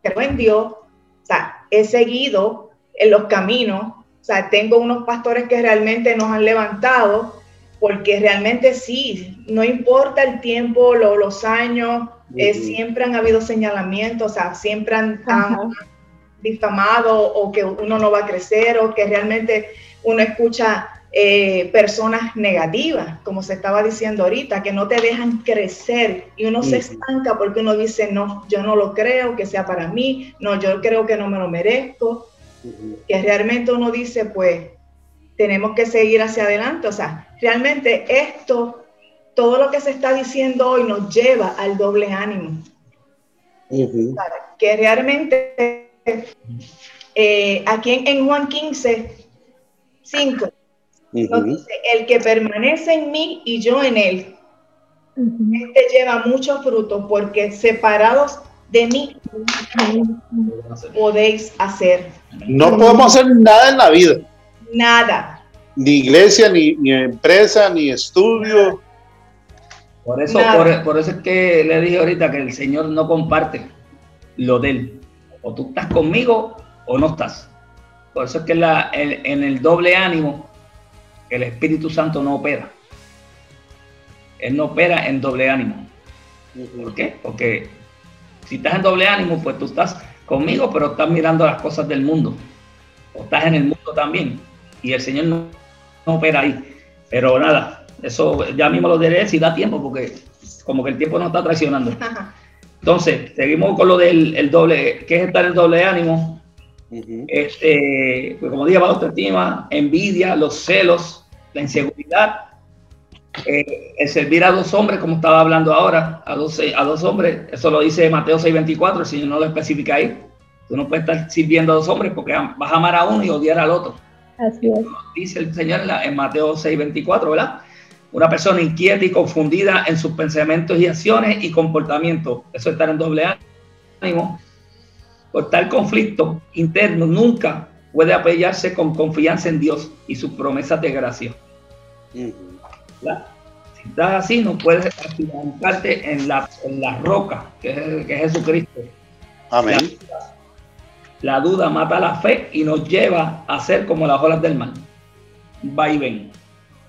creo en Dios, o sea, he seguido en los caminos, o sea, tengo unos pastores que realmente nos han levantado, porque realmente sí, no importa el tiempo, los años, eh, siempre han habido señalamientos, o sea, siempre han, han, difamado o que uno no va a crecer o que realmente uno escucha eh, personas negativas, como se estaba diciendo ahorita, que no te dejan crecer y uno se estanca porque uno dice, no, yo no lo creo que sea para mí, no, yo creo que no me lo merezco, que realmente uno dice, pues tenemos que seguir hacia adelante, o sea, realmente esto, todo lo que se está diciendo hoy nos lleva al doble ánimo, que realmente eh, aquí en, Juan 15, 5, dice, el que permanece en mí y yo en él, este lleva mucho fruto porque separados de mí podéis hacer. No podemos hacer nada en la vida. Nada. Ni iglesia, ni, empresa, ni estudio. Por eso, por, eso es que le dije ahorita que el Señor no comparte lo de él. O tú estás conmigo o no estás. Por eso es que la, en el doble ánimo el Espíritu Santo no opera. Él no opera en doble ánimo. ¿Por qué? Porque si estás en doble ánimo, pues tú estás conmigo, pero estás mirando las cosas del mundo. O estás en el mundo también. Y el Señor no, opera ahí. Pero nada, eso ya mismo lo diré si da tiempo, porque como que el tiempo nos está traicionando. Entonces, seguimos con lo del doble, ¿qué es estar en doble ánimo? Este, pues como dije, bajo autoestima, envidia, los celos, la inseguridad, eh, el servir a dos hombres, como estaba hablando ahora, a dos, a dos hombres, eso lo dice Mateo 6:24, el Señor no lo especifica ahí. Tú no puedes estar sirviendo a dos hombres porque vas a amar a uno y odiar al otro. Así es. Dice el Señor en, Mateo 6:24, ¿verdad? Una persona inquieta y confundida en sus pensamientos y acciones y comportamientos. Eso es estar en doble ánimo. Por tal conflicto interno nunca puede apoyarse con confianza en Dios y sus promesas de gracia. Si estás así, no puedes afiancarte en la, en la roca, que es, que es Jesucristo. Amén. La, duda mata la fe y nos lleva a ser como las olas del mar. Va y ven.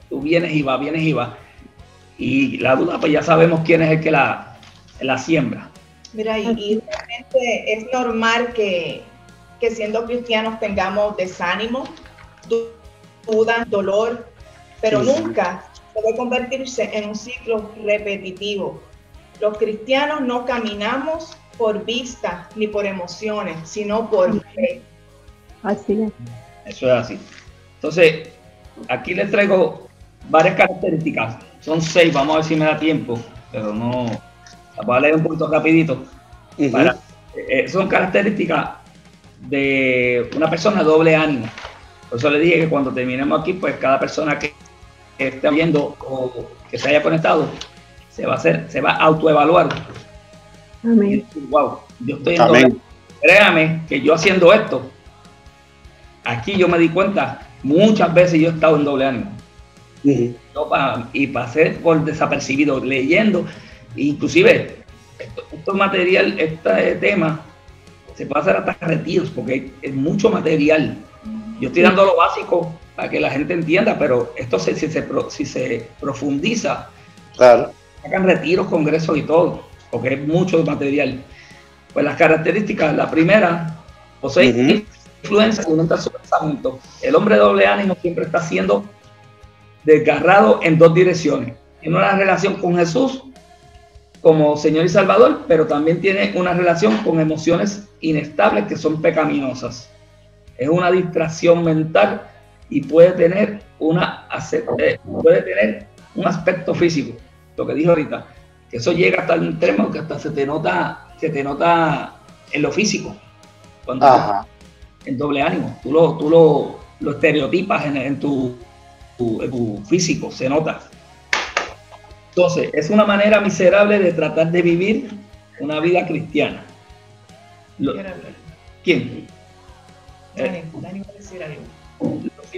Tú vienes y va, vienes y va. Y la duda, pues ya sabemos quién es el que la, la siembra. Mira, y, y realmente es normal que, que siendo cristianos tengamos desánimo, duda, dolor, pero nunca puede convertirse en un ciclo repetitivo. Los cristianos no caminamos por vista ni por emociones, sino por fe. Así es. Eso es así. Entonces, aquí les traigo varias características. Son seis, vamos a ver si me da tiempo, pero no. Voy a leer un poquito rapidito. Eh, son características de una persona doble ánimo. Por eso le dije que cuando terminemos aquí, pues cada persona que, esté viendo o que se haya conectado, se va a hacer, se va a autoevaluar. Amén. wow, yo estoy en doble. Créame que yo haciendo esto, aquí yo me di cuenta, muchas veces yo he estado en doble ánimo. y pasé por desapercibido, leyendo, inclusive esto, material, este tema, se puede hacer hasta retiros porque es mucho material. Yo estoy dando lo básico para que la gente entienda, pero esto si, se, si se profundiza, claro. sacan retiros, congresos y todo, porque es mucho material. Pues las características, la primera, posee influencia aumenta su pensamiento. El hombre de doble ánimo siempre está siendo desgarrado en dos direcciones. Tiene una relación con Jesús como Señor y Salvador, pero también tiene una relación con emociones inestables que son pecaminosas. Es una distracción mental y puede tener, una, eh, puede tener un aspecto físico, lo que dije ahorita, que eso llega hasta el extremo que hasta se te nota, se te nota en lo físico, cuando en doble ánimo, tú lo, tú lo, lo estereotipas en, tu, en tu físico, se nota. Entonces, es una manera miserable de tratar de vivir una vida cristiana. ¿Quién? Dani, Dani va a decir algo.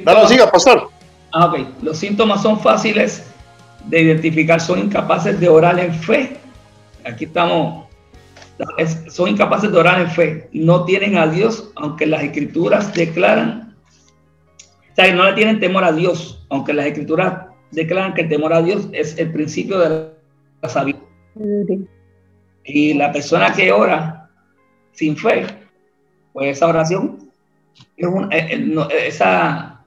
No, no, siga, pastor. Ah, ok. Los síntomas son fáciles de identificar, son incapaces de orar en fe. Aquí estamos, son incapaces de orar en fe. No tienen a Dios, aunque las escrituras declaran, o sea, no le tienen temor a Dios, aunque las escrituras declaran que el temor a Dios es el principio de la sabiduría. Y la persona que ora sin fe, pues esa oración es eh, eh, esa,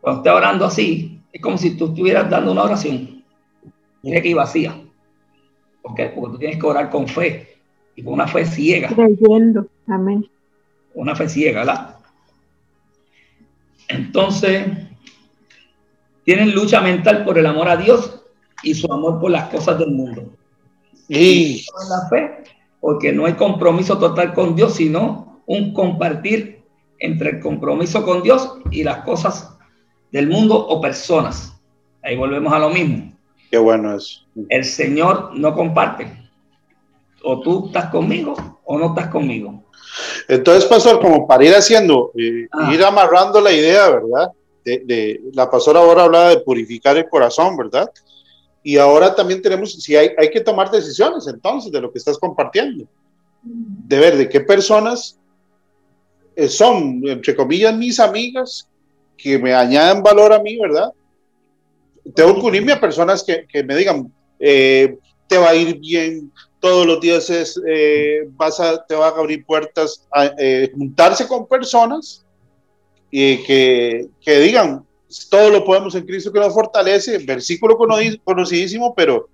cuando está orando así, es como si tú estuvieras dando una oración. Tiene que ir vacía. ¿Por qué? Porque tú tienes que orar con fe y con una fe ciega. Creyendo, amén. Una fe ciega, ¿verdad? Entonces, tienen lucha mental por el amor a Dios y su amor por las cosas del mundo. Y la fe, porque no hay compromiso total con Dios, sino un compartir entre el compromiso con Dios y las cosas del mundo o personas. Ahí volvemos a lo mismo. Qué bueno es. El Señor no comparte. O tú estás conmigo o no estás conmigo. Entonces, pastor, como para ir haciendo, eh, ah. ir amarrando la idea, ¿verdad? De, la pastora ahora hablaba de purificar el corazón, ¿verdad? Y ahora también tenemos, si hay, que tomar decisiones entonces de lo que estás compartiendo, de ver de qué personas eh, son, entre comillas, mis amigas, que me añaden valor a mí, ¿verdad? Tengo que unirme a personas que, que me digan, eh, te va a ir bien, todos los días es, eh, vas a, te van a abrir puertas, juntarse con personas y que, que, digan, todo lo podemos en Cristo que nos fortalece, versículo conocidísimo, pero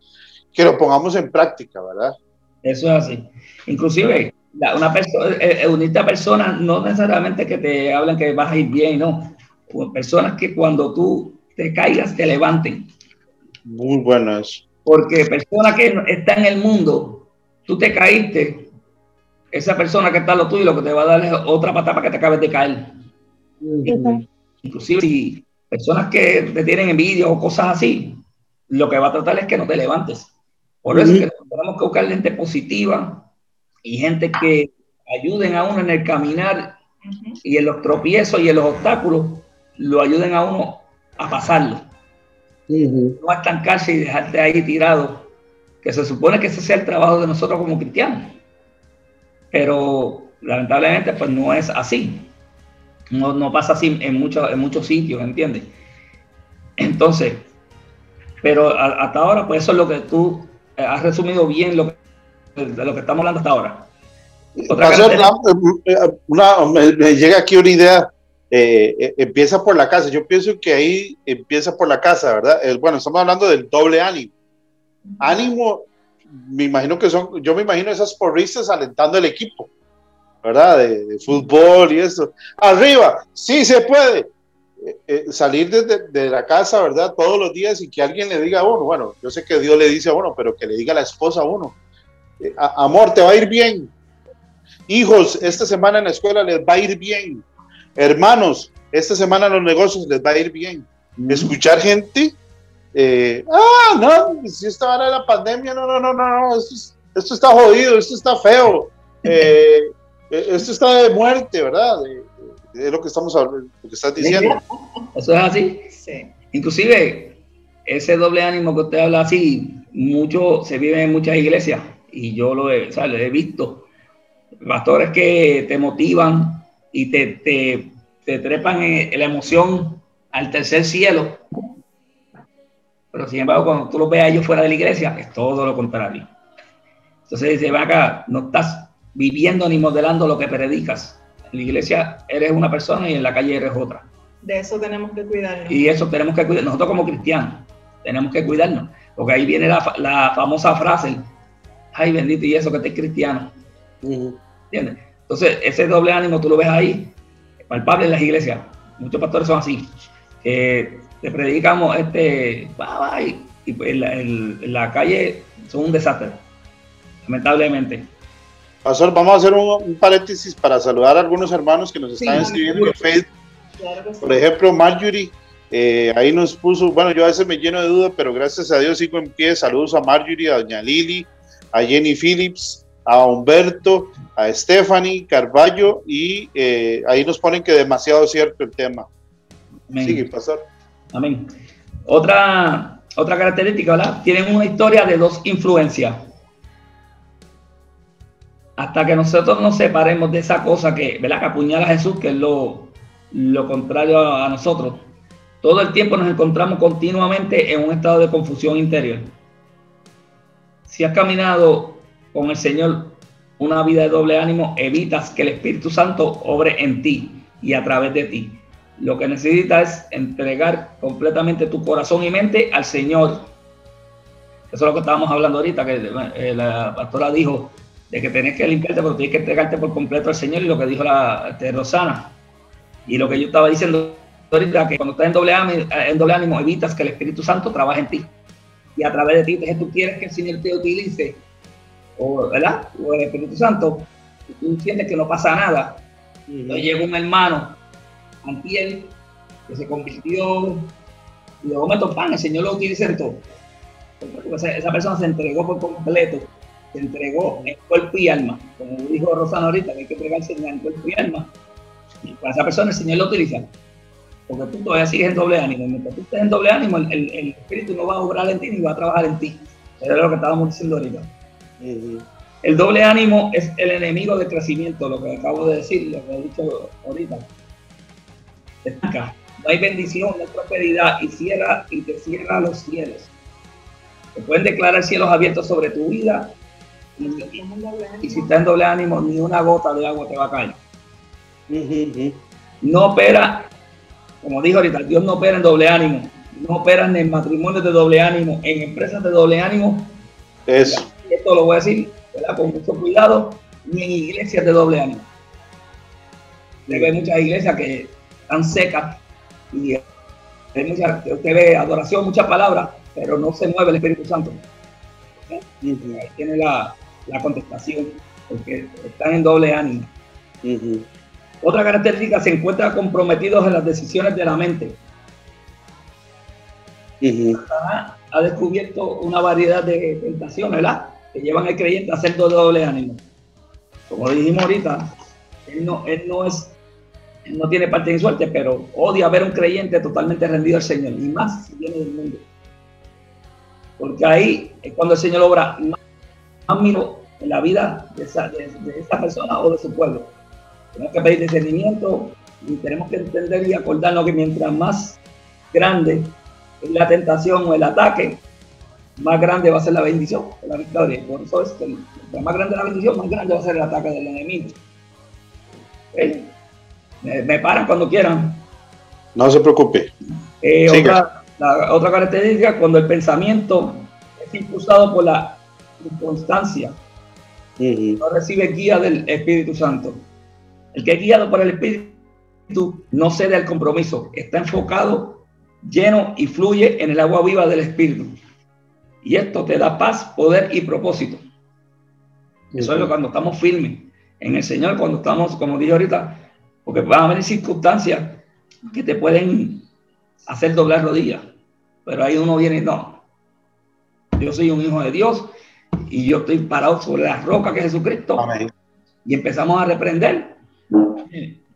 que lo pongamos en práctica, ¿verdad? Eso es así. Inclusive, una persona, eh, unirte a personas no necesariamente que te hablen que vas a ir bien, no. Personas que cuando tú te caigas te levanten. Muy buenas. Porque persona que está en el mundo, tú te caíste, esa persona que está a lo tuyo lo que te va a dar es otra patapa que te acabes de caer. Inclusive si personas que te tienen envidia o cosas así, lo que va a tratar es que no te levantes. Por eso es que tenemos que buscar gente positiva, y gente que ayuden a uno en el caminar y en los tropiezos y en los obstáculos, lo ayuden a uno a pasarlo. No a estancarse y dejarte ahí tirado, que se supone que ese sea el trabajo de nosotros como cristianos. Pero lamentablemente pues no es así. No, no pasa así en, muchos en muchos sitios, ¿entiendes? Entonces, pero hasta ahora pues eso es lo que tú eh, has resumido bien lo que de lo que estamos hablando hasta ahora. me, llega aquí una idea. Eh, eh, empieza por la casa. Yo pienso que ahí empieza por la casa, ¿verdad? bueno, estamos hablando del doble ánimo. Ánimo, me imagino que son, yo me imagino esas porristas alentando el equipo, ¿verdad? De, fútbol y eso. Arriba, sí se puede. Eh, salir desde de la casa, ¿verdad? Todos los días y que alguien le diga a uno, bueno, yo sé que Dios le dice a uno, pero que le diga a la esposa a uno, amor, te va a ir bien. Hijos, esta semana en la escuela les va a ir bien. Hermanos, esta semana en los negocios les va a ir bien. Escuchar gente, eh, ah, no, si esta hora de la pandemia, no, no, no, no, esto, está jodido, esto está feo, eh, eh, esto está de muerte, ¿verdad? Es lo que estamos hablando, lo que estás diciendo. Eso es así. Sí. Inclusive, ese doble ánimo que usted habla así, mucho se vive en muchas iglesias y yo lo he, he visto. Pastores que te motivan y te, te, te trepan en, la emoción al tercer cielo. Pero sin embargo, cuando tú los ves a ellos fuera de la iglesia, es todo lo contrario. Entonces dice, va acá, no estás viviendo ni modelando lo que predicas. En la iglesia eres una persona y en la calle eres otra. De eso tenemos que cuidarnos. Y eso tenemos que cuidar. Nosotros como cristianos tenemos que cuidarnos. Porque ahí viene la, la famosa frase, ay bendito, y eso que te cristiano. ¿Entiendes? Entonces, ese doble ánimo tú lo ves ahí, palpable en las iglesias. Muchos pastores son así. te predicamos este, y pues en la, calle son un desastre, lamentablemente. Pastor, vamos a hacer un, paréntesis para saludar a algunos hermanos que nos están escribiendo en Facebook. Por ejemplo, Marjorie, eh, ahí nos puso, bueno, yo a veces me lleno de dudas, pero gracias a Dios sigo en pie. Saludos a Marjorie, a Doña Lili, a Jenny Phillips, a Humberto, a Stephanie, Carballo y eh, ahí nos ponen que demasiado cierto el tema. Amén. Sigue, pastor. Amén. Otra, otra característica, ¿verdad? Tienen una historia de dos influencias. Hasta que nosotros nos separemos de esa cosa que, ¿verdad? Que apuñala a Jesús, que es lo, lo contrario a, a nosotros. Todo el tiempo nos encontramos continuamente en un estado de confusión interior. Si has caminado con el Señor una vida de doble ánimo, evitas que el Espíritu Santo obre en ti y a través de ti. Lo que necesitas es entregar completamente tu corazón y mente al Señor. Eso es lo que estábamos hablando ahorita, que eh, la pastora dijo de que tenés que limpiarte, pero tienes que entregarte por completo al Señor y lo que dijo la este, Rosana. Y lo que yo estaba diciendo ahorita, que cuando estás en doble, ánimo, en doble ánimo, evitas que el Espíritu Santo trabaje en ti. Y a través de ti, entonces tú quieres que el Señor te utilice, o, ¿verdad? O el Espíritu Santo, y tú entiendes que no pasa nada. Entonces llega un hermano, Antiel, que se convirtió, y de momento, pan, el Señor lo utiliza en todo. Esa persona se entregó por completo, se entregó en cuerpo y alma. Como dijo Rosana ahorita, que hay que entregarse en cuerpo y alma. Y para esa persona el Señor lo utiliza porque tú todavía sigues en doble ánimo. Mientras tú estés en doble ánimo, el, el, el, espíritu no va a obrar en ti ni va a trabajar en ti. Eso es lo que estábamos diciendo ahorita. El doble ánimo es el enemigo del crecimiento, lo que acabo de decir, lo que he dicho ahorita. No hay bendición, no hay prosperidad y cierra y te cierra los cielos. Te pueden declarar cielos abiertos sobre tu vida y, si estás en doble ánimo, ni una gota de agua te va a caer. No opera como dijo ahorita, Dios no opera en doble ánimo, no opera en matrimonios de doble ánimo, en empresas de doble ánimo. Eso. Esto lo voy a decir ¿verdad? con mucho cuidado, ni en iglesias de doble ánimo. Usted ve muchas iglesias que están secas y hay mucha, usted ve adoración, muchas palabras, pero no se mueve el Espíritu Santo. Ahí tiene la, la, contestación, porque están en doble ánimo. Uh -huh. Otra característica, se encuentra comprometidos en las decisiones de la mente. Uh -huh. Ha descubierto una variedad de tentaciones, ¿verdad? Que llevan al creyente a hacer doble ánimo. Como dijimos ahorita, él no, él no es, él no tiene parte en suerte, pero odia ver un creyente totalmente rendido al Señor, y más si viene del mundo. Porque ahí es cuando el Señor obra más, más miro en la vida de esa, de, de esa persona o de su pueblo. Tenemos que pedir discernimiento y tenemos que entender y acordarnos que mientras más grande es la tentación o el ataque, más grande va a ser la bendición, la victoria. Por eso es que mientras más grande la bendición, más grande va a ser el ataque del enemigo. Me, me, paran cuando quieran. No se preocupe. Eh, otra, la, otra característica, cuando el pensamiento es impulsado por la constancia, uh -huh. no recibe guía del Espíritu Santo. El que es guiado por el Espíritu no cede al compromiso, está enfocado, lleno y fluye en el agua viva del Espíritu. Y esto te da paz, poder y propósito. Eso es lo cuando estamos firmes en el Señor, cuando estamos, como dije ahorita, porque van a haber circunstancias que te pueden hacer doblar rodillas. Pero ahí uno viene, no, yo soy un hijo de Dios y yo estoy parado sobre la roca que es Jesucristo. Amén. Y empezamos a reprender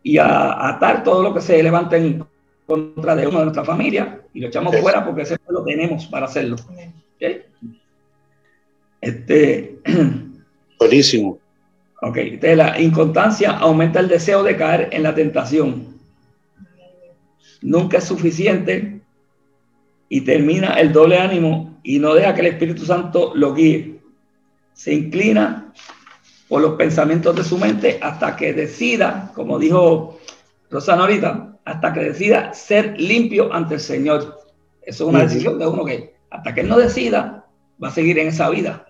y a, atar todo lo que se levante en contra de uno de nuestra familia y lo echamos sí. fuera porque ese lo tenemos para hacerlo. ¿Okay? Este, Buenísimo. Ok, entonces la inconstancia aumenta el deseo de caer en la tentación. Nunca es suficiente y termina el doble ánimo y no deja que el Espíritu Santo lo guíe. Se inclina por los pensamientos de su mente hasta que decida, como dijo Rosana ahorita, hasta que decida ser limpio ante el Señor. Eso es una decisión de uno que hasta que él no decida, va a seguir en esa vida.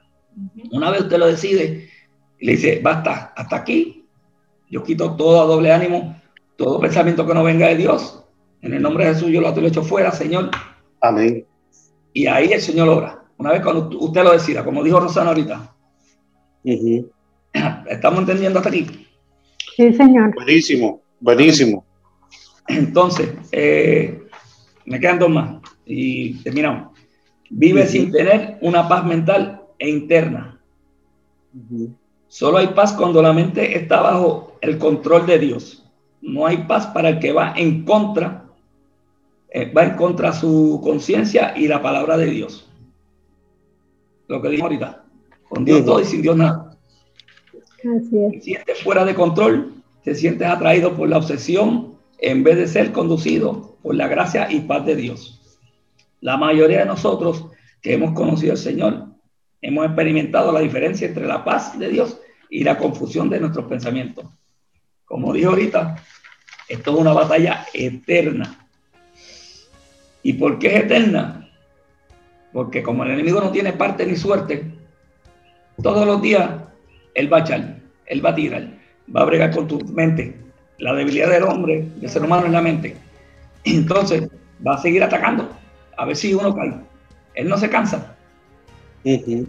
Una vez usted lo decide y le dice, basta, hasta aquí, yo quito todo doble ánimo, todo pensamiento que no venga de Dios. En el nombre de Jesús yo lo echo fuera, Señor. Amén. Y ahí el Señor obra. Una vez cuando usted lo decida, como dijo Rosana ahorita. Uh -huh. ¿Estamos entendiendo hasta aquí? Sí, señor. Buenísimo, buenísimo. Entonces, eh, me quedan dos más y terminamos. Vive uh -huh. sin tener una paz mental e interna. Uh -huh. Solo hay paz cuando la mente está bajo el control de Dios. No hay paz para el que va en contra, eh, va en contra su conciencia y la palabra de Dios. Lo que dijo ahorita. Con Dios todo y sin Dios nada. Así es. Te sientes fuera de control, te sientes atraído por la obsesión en vez de ser conducido por la gracia y paz de Dios. La mayoría de nosotros que hemos conocido al Señor hemos experimentado la diferencia entre la paz de Dios y la confusión de nuestros pensamientos. Como dijo ahorita, esto es una batalla eterna. ¿Y por qué es eterna? Porque como el enemigo no tiene parte ni suerte, todos los días él va a echar, él va a tirar, va a bregar con tu mente. La debilidad del hombre, del ser humano en la mente. Entonces va a seguir atacando, a ver si uno cae. Él no se cansa.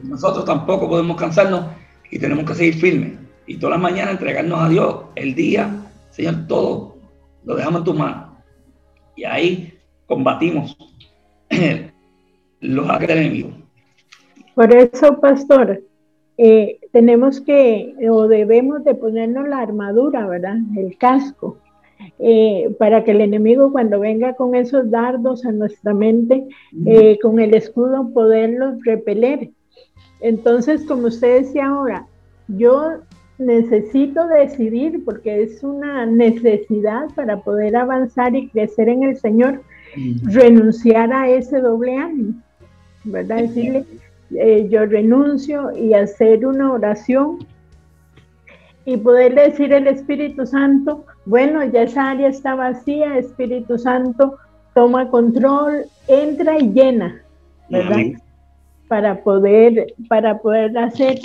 Nosotros tampoco podemos cansarnos y tenemos que seguir firmes. Y todas las mañanas entregarnos a Dios. El día, Señor, todo lo dejamos en tus manos. Y ahí combatimos los ataques del enemigo. Por eso, pastor, eh, tenemos que o debemos de ponernos la armadura, ¿verdad? El casco, eh, para que el enemigo cuando venga con esos dardos a nuestra mente, eh, con el escudo poderlos repeler. Entonces, como usted decía ahora, yo necesito decidir porque es una necesidad para poder avanzar y crecer en el Señor, renunciar a ese doble ánimo, ¿verdad? Decirle, eh, yo renuncio y hacer una oración y poder decir al Espíritu Santo, bueno, ya esa área está vacía, Espíritu Santo, toma control, entra y llena, ¿verdad? Para poder, para poder hacer.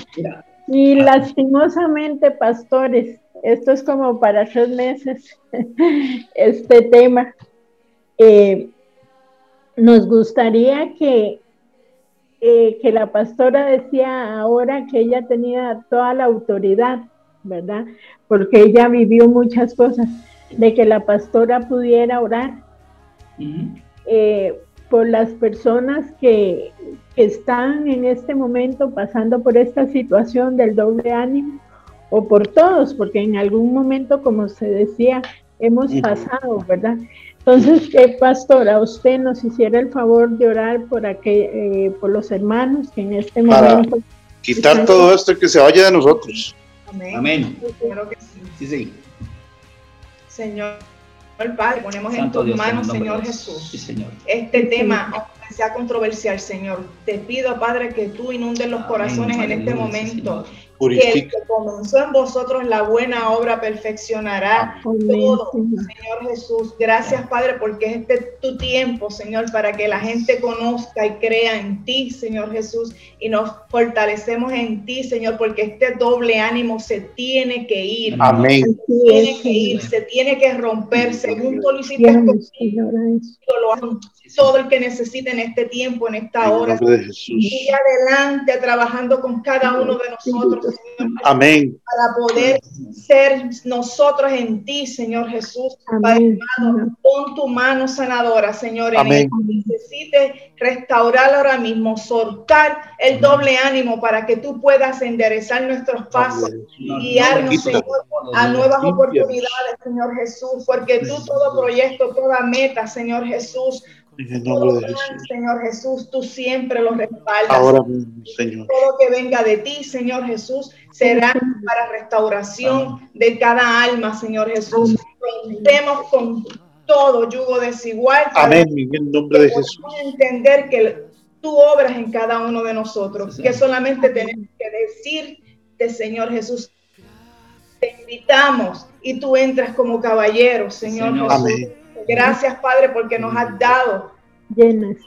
Y lastimosamente, pastores, esto es como para tres meses, este tema. Eh, nos gustaría que, eh, que la pastora decía ahora que ella tenía toda la autoridad, ¿verdad? Porque ella vivió muchas cosas, de que la pastora pudiera orar eh, por las personas que, que están en este momento pasando por esta situación del doble ánimo, o por todos, porque en algún momento, como se decía, hemos pasado, ¿verdad? Entonces, eh, pastora, usted nos hiciera el favor de orar por, eh, por los hermanos que en este momento... Quitar todo esto que se vaya de nosotros. Amén. sí. Sí, Señor Padre, ponemos en tus manos, Señor Jesús, sí, señor. este tema, aunque sea controversial, Señor. Te pido, Padre, que tú inundes los corazones en este momento. Que el que comenzó en vosotros la buena obra perfeccionará todo, Señor. Jesús. Gracias, Padre, porque es este tu tiempo, Señor, para que la gente conozca y crea en ti, Señor Jesús, y nos fortalecemos en ti, Señor, porque este doble ánimo se tiene que ir. Amén. Se tiene que ir, se tiene que romper, según tú lo hiciste todo el que necesite en este tiempo, en esta hora. Y adelante trabajando con cada uno de nosotros Amén. Para poder ser nosotros en ti, Señor Jesús. Padre pon tu mano sanadora, Señor. Amén. En necesite restaurar ahora mismo, soltar el doble ánimo para que tú puedas enderezar nuestros pasos y guiarnos, Señor, a nuevas oportunidades, Señor Jesús, porque tú todo proyecto, toda meta, Señor Jesús, Señor Jesús, tú siempre lo respaldas. Ahora mismo, Señor. Todo que venga de ti, Señor Jesús, será para restauración de cada alma, Señor Jesús. Rompemos con todo yugo desigual. Amén, en nombre de Jesús. Entender que tú obras en cada uno de nosotros, que solamente tenemos que decirte, Señor Jesús, te invitamos y tú entras como caballero, Señor, Jesús. Gracias, Padre, porque nos has dado libre,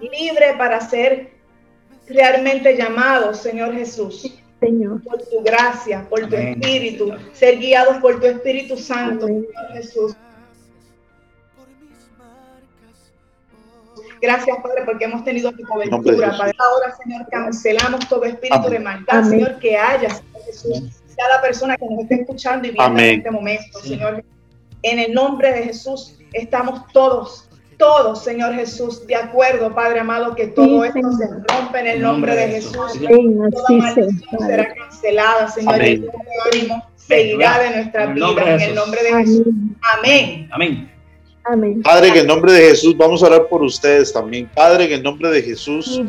libre para ser realmente llamados, Señor Jesús. Señor. Por tu gracia, por tu espíritu, ser guiados por tu Espíritu Santo, Señor Jesús. Gracias, Padre, porque hemos tenido tu cobertura. Padre, ahora, Señor, cancelamos todo espíritu de maldad, Señor, que haya, Señor Jesús. Cada persona que nos esté escuchando y viendo en este momento, Señor en el nombre de Jesús estamos todos todo, Señor Jesús, de acuerdo, Padre amado, que todo esto se rompe en el nombre de Jesús. Toda maldición será cancelada, Señor. Y todo ánimo seguirá de nuestra vida en el nombre de Jesús. Amén. Amén. Amén. Padre, en el nombre de Jesús, vamos a orar por ustedes también. Padre, en el nombre de Jesús,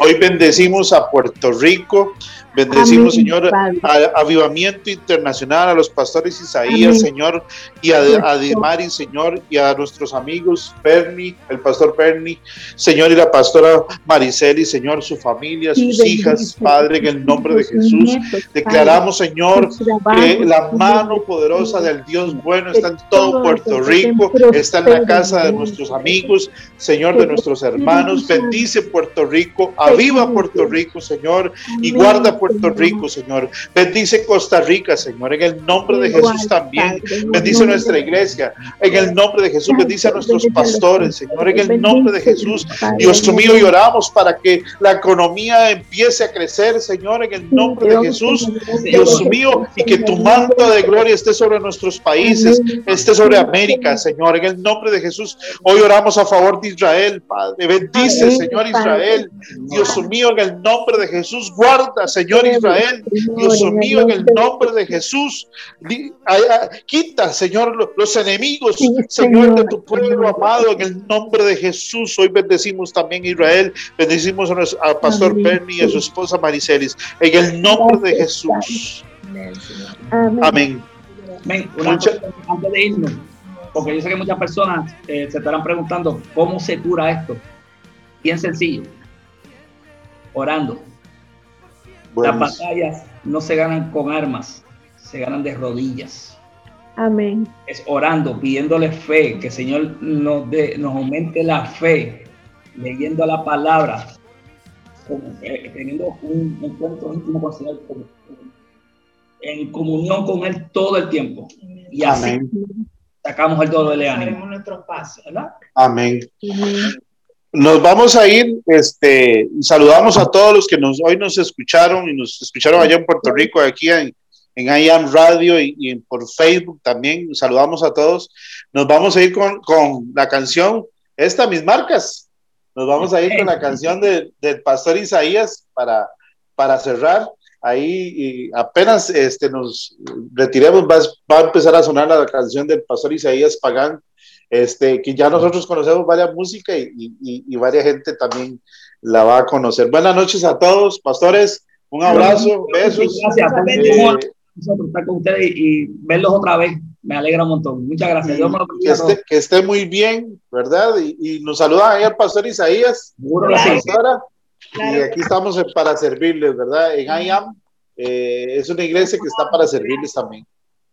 hoy bendecimos a Puerto Rico, Bendecimos, Señor, a, Avivamiento Internacional, a los pastores Isaías, Señor, y a, a Señor, y a nuestros amigos Perni, el pastor Perni, Señor, y la pastora Mariceli, Señor, su familia, sus hijas, Padre, en el nombre de Jesús. Declaramos, Señor, que la mano poderosa del Dios bueno está en todo Puerto Rico, está en la casa de nuestros amigos, Señor, de nuestros hermanos. Bendice Puerto Rico, aviva Puerto Rico, Señor, y guarda Puerto Rico, Señor. Bendice Costa Rica, Señor, en el nombre de Jesús también. Bendice nuestra iglesia, en el nombre de Jesús. Bendice a nuestros pastores, Señor, en el nombre de Jesús. Dios mío, y oramos para que la economía empiece a crecer, Señor, en el nombre de Jesús. Dios mío, y que tu manto de gloria esté sobre nuestros países, esté sobre América, Señor, en el de Jesús. Hoy oramos a favor de Israel, Padre. Bendice, Señor Israel. Dios mío, en el nombre de Jesús, guarda, Señor Israel, Dios mío, en el nombre de Jesús, quita, Señor, los enemigos, Señor, de tu pueblo amado, en el nombre de Jesús. Hoy bendecimos también a Israel, bendecimos al pastor Bernie y a su esposa Maricelis, en el nombre de Jesús. Amén. Amén. antes de irnos, porque yo sé que muchas personas eh, se estarán preguntando cómo se cura esto. Bien sencillo, orando. Las batallas no se ganan con armas, se ganan de rodillas. Amén. Es orando, pidiéndole fe, que el Señor nos, nos aumente la fe, leyendo la palabra, eh, teniendo un encuentro íntimo con el Señor, en comunión con Él todo el tiempo. Y así sacamos el todo de ánimo. Amén. Amén. Nos vamos a ir, este, saludamos a todos los que nos, hoy nos escucharon y nos escucharon allá en Puerto Rico, aquí en, en IAM Radio y, por Facebook también. Saludamos a todos. Nos vamos a ir con, con la canción, esta, mis marcas. Nos vamos a ir con la canción de, del pastor Isaías para, para cerrar. Ahí y apenas este, nos retiremos, va, va a empezar a sonar la canción del pastor Isaías Pagán este, que ya nosotros conocemos varias música y, y, y, varias gente también la va a conocer. Buenas noches a todos, pastores, un abrazo, besos. Gracias, eh, estar con ustedes y, verlos otra vez. Me alegra un montón. Muchas gracias. que, esté, que, esté, muy bien, ¿verdad? Y, nos saluda ahí al pastor Isaías, Y aquí estamos para servirles, ¿verdad? En IAM eh, es una iglesia que está para servirles también.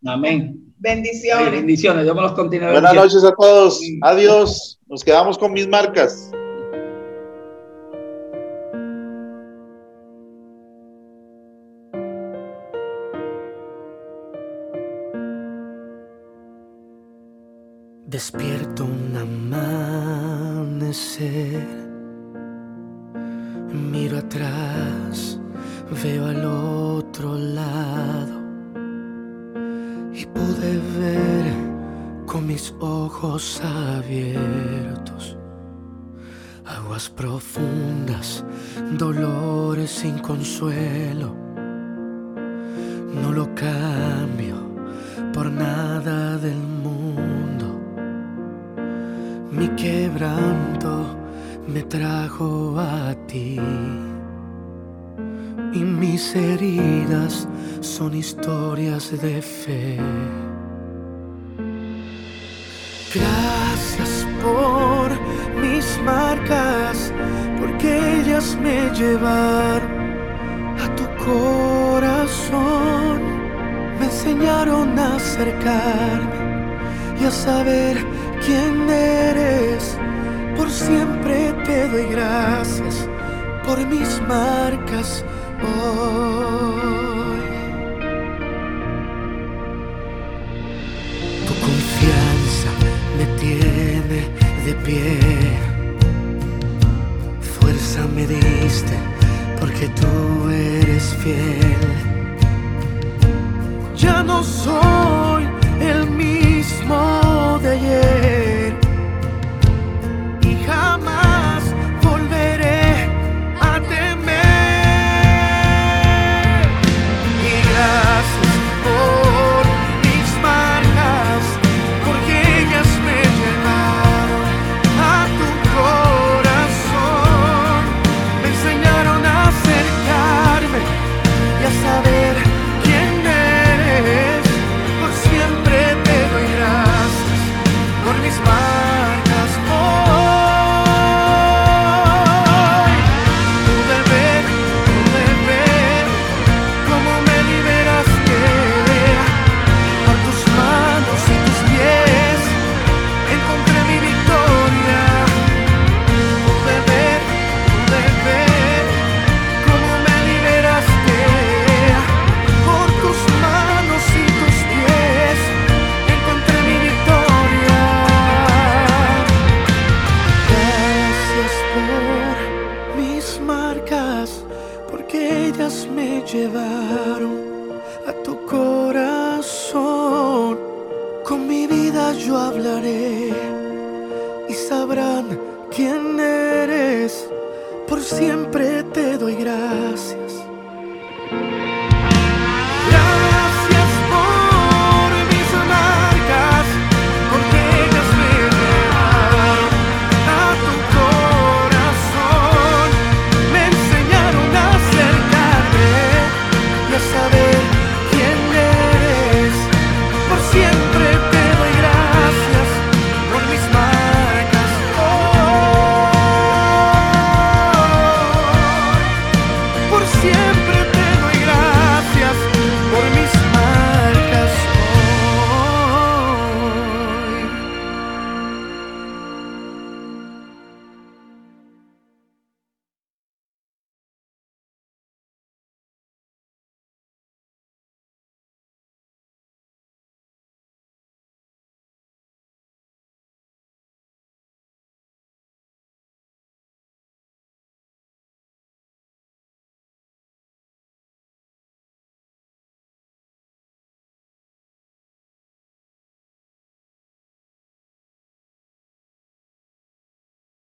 Amén. Bendiciones. bendiciones. Dios me los continúe. Buenas noches a todos. Adiós. Nos quedamos con mis marcas. Despierto un amanecer, miro atrás, veo al otro lado y pude ver con mis ojos abiertos aguas profundas, dolores sin consuelo. No lo cambio por nada del mundo. Mi quebranto me trajo a y mis heridas son historias de fe. Gracias por mis marcas, porque ellas me llevaron a tu corazón. Me enseñaron a acercarme y a saber quién eres. Por siempre te doy gracias por mis marcas hoy.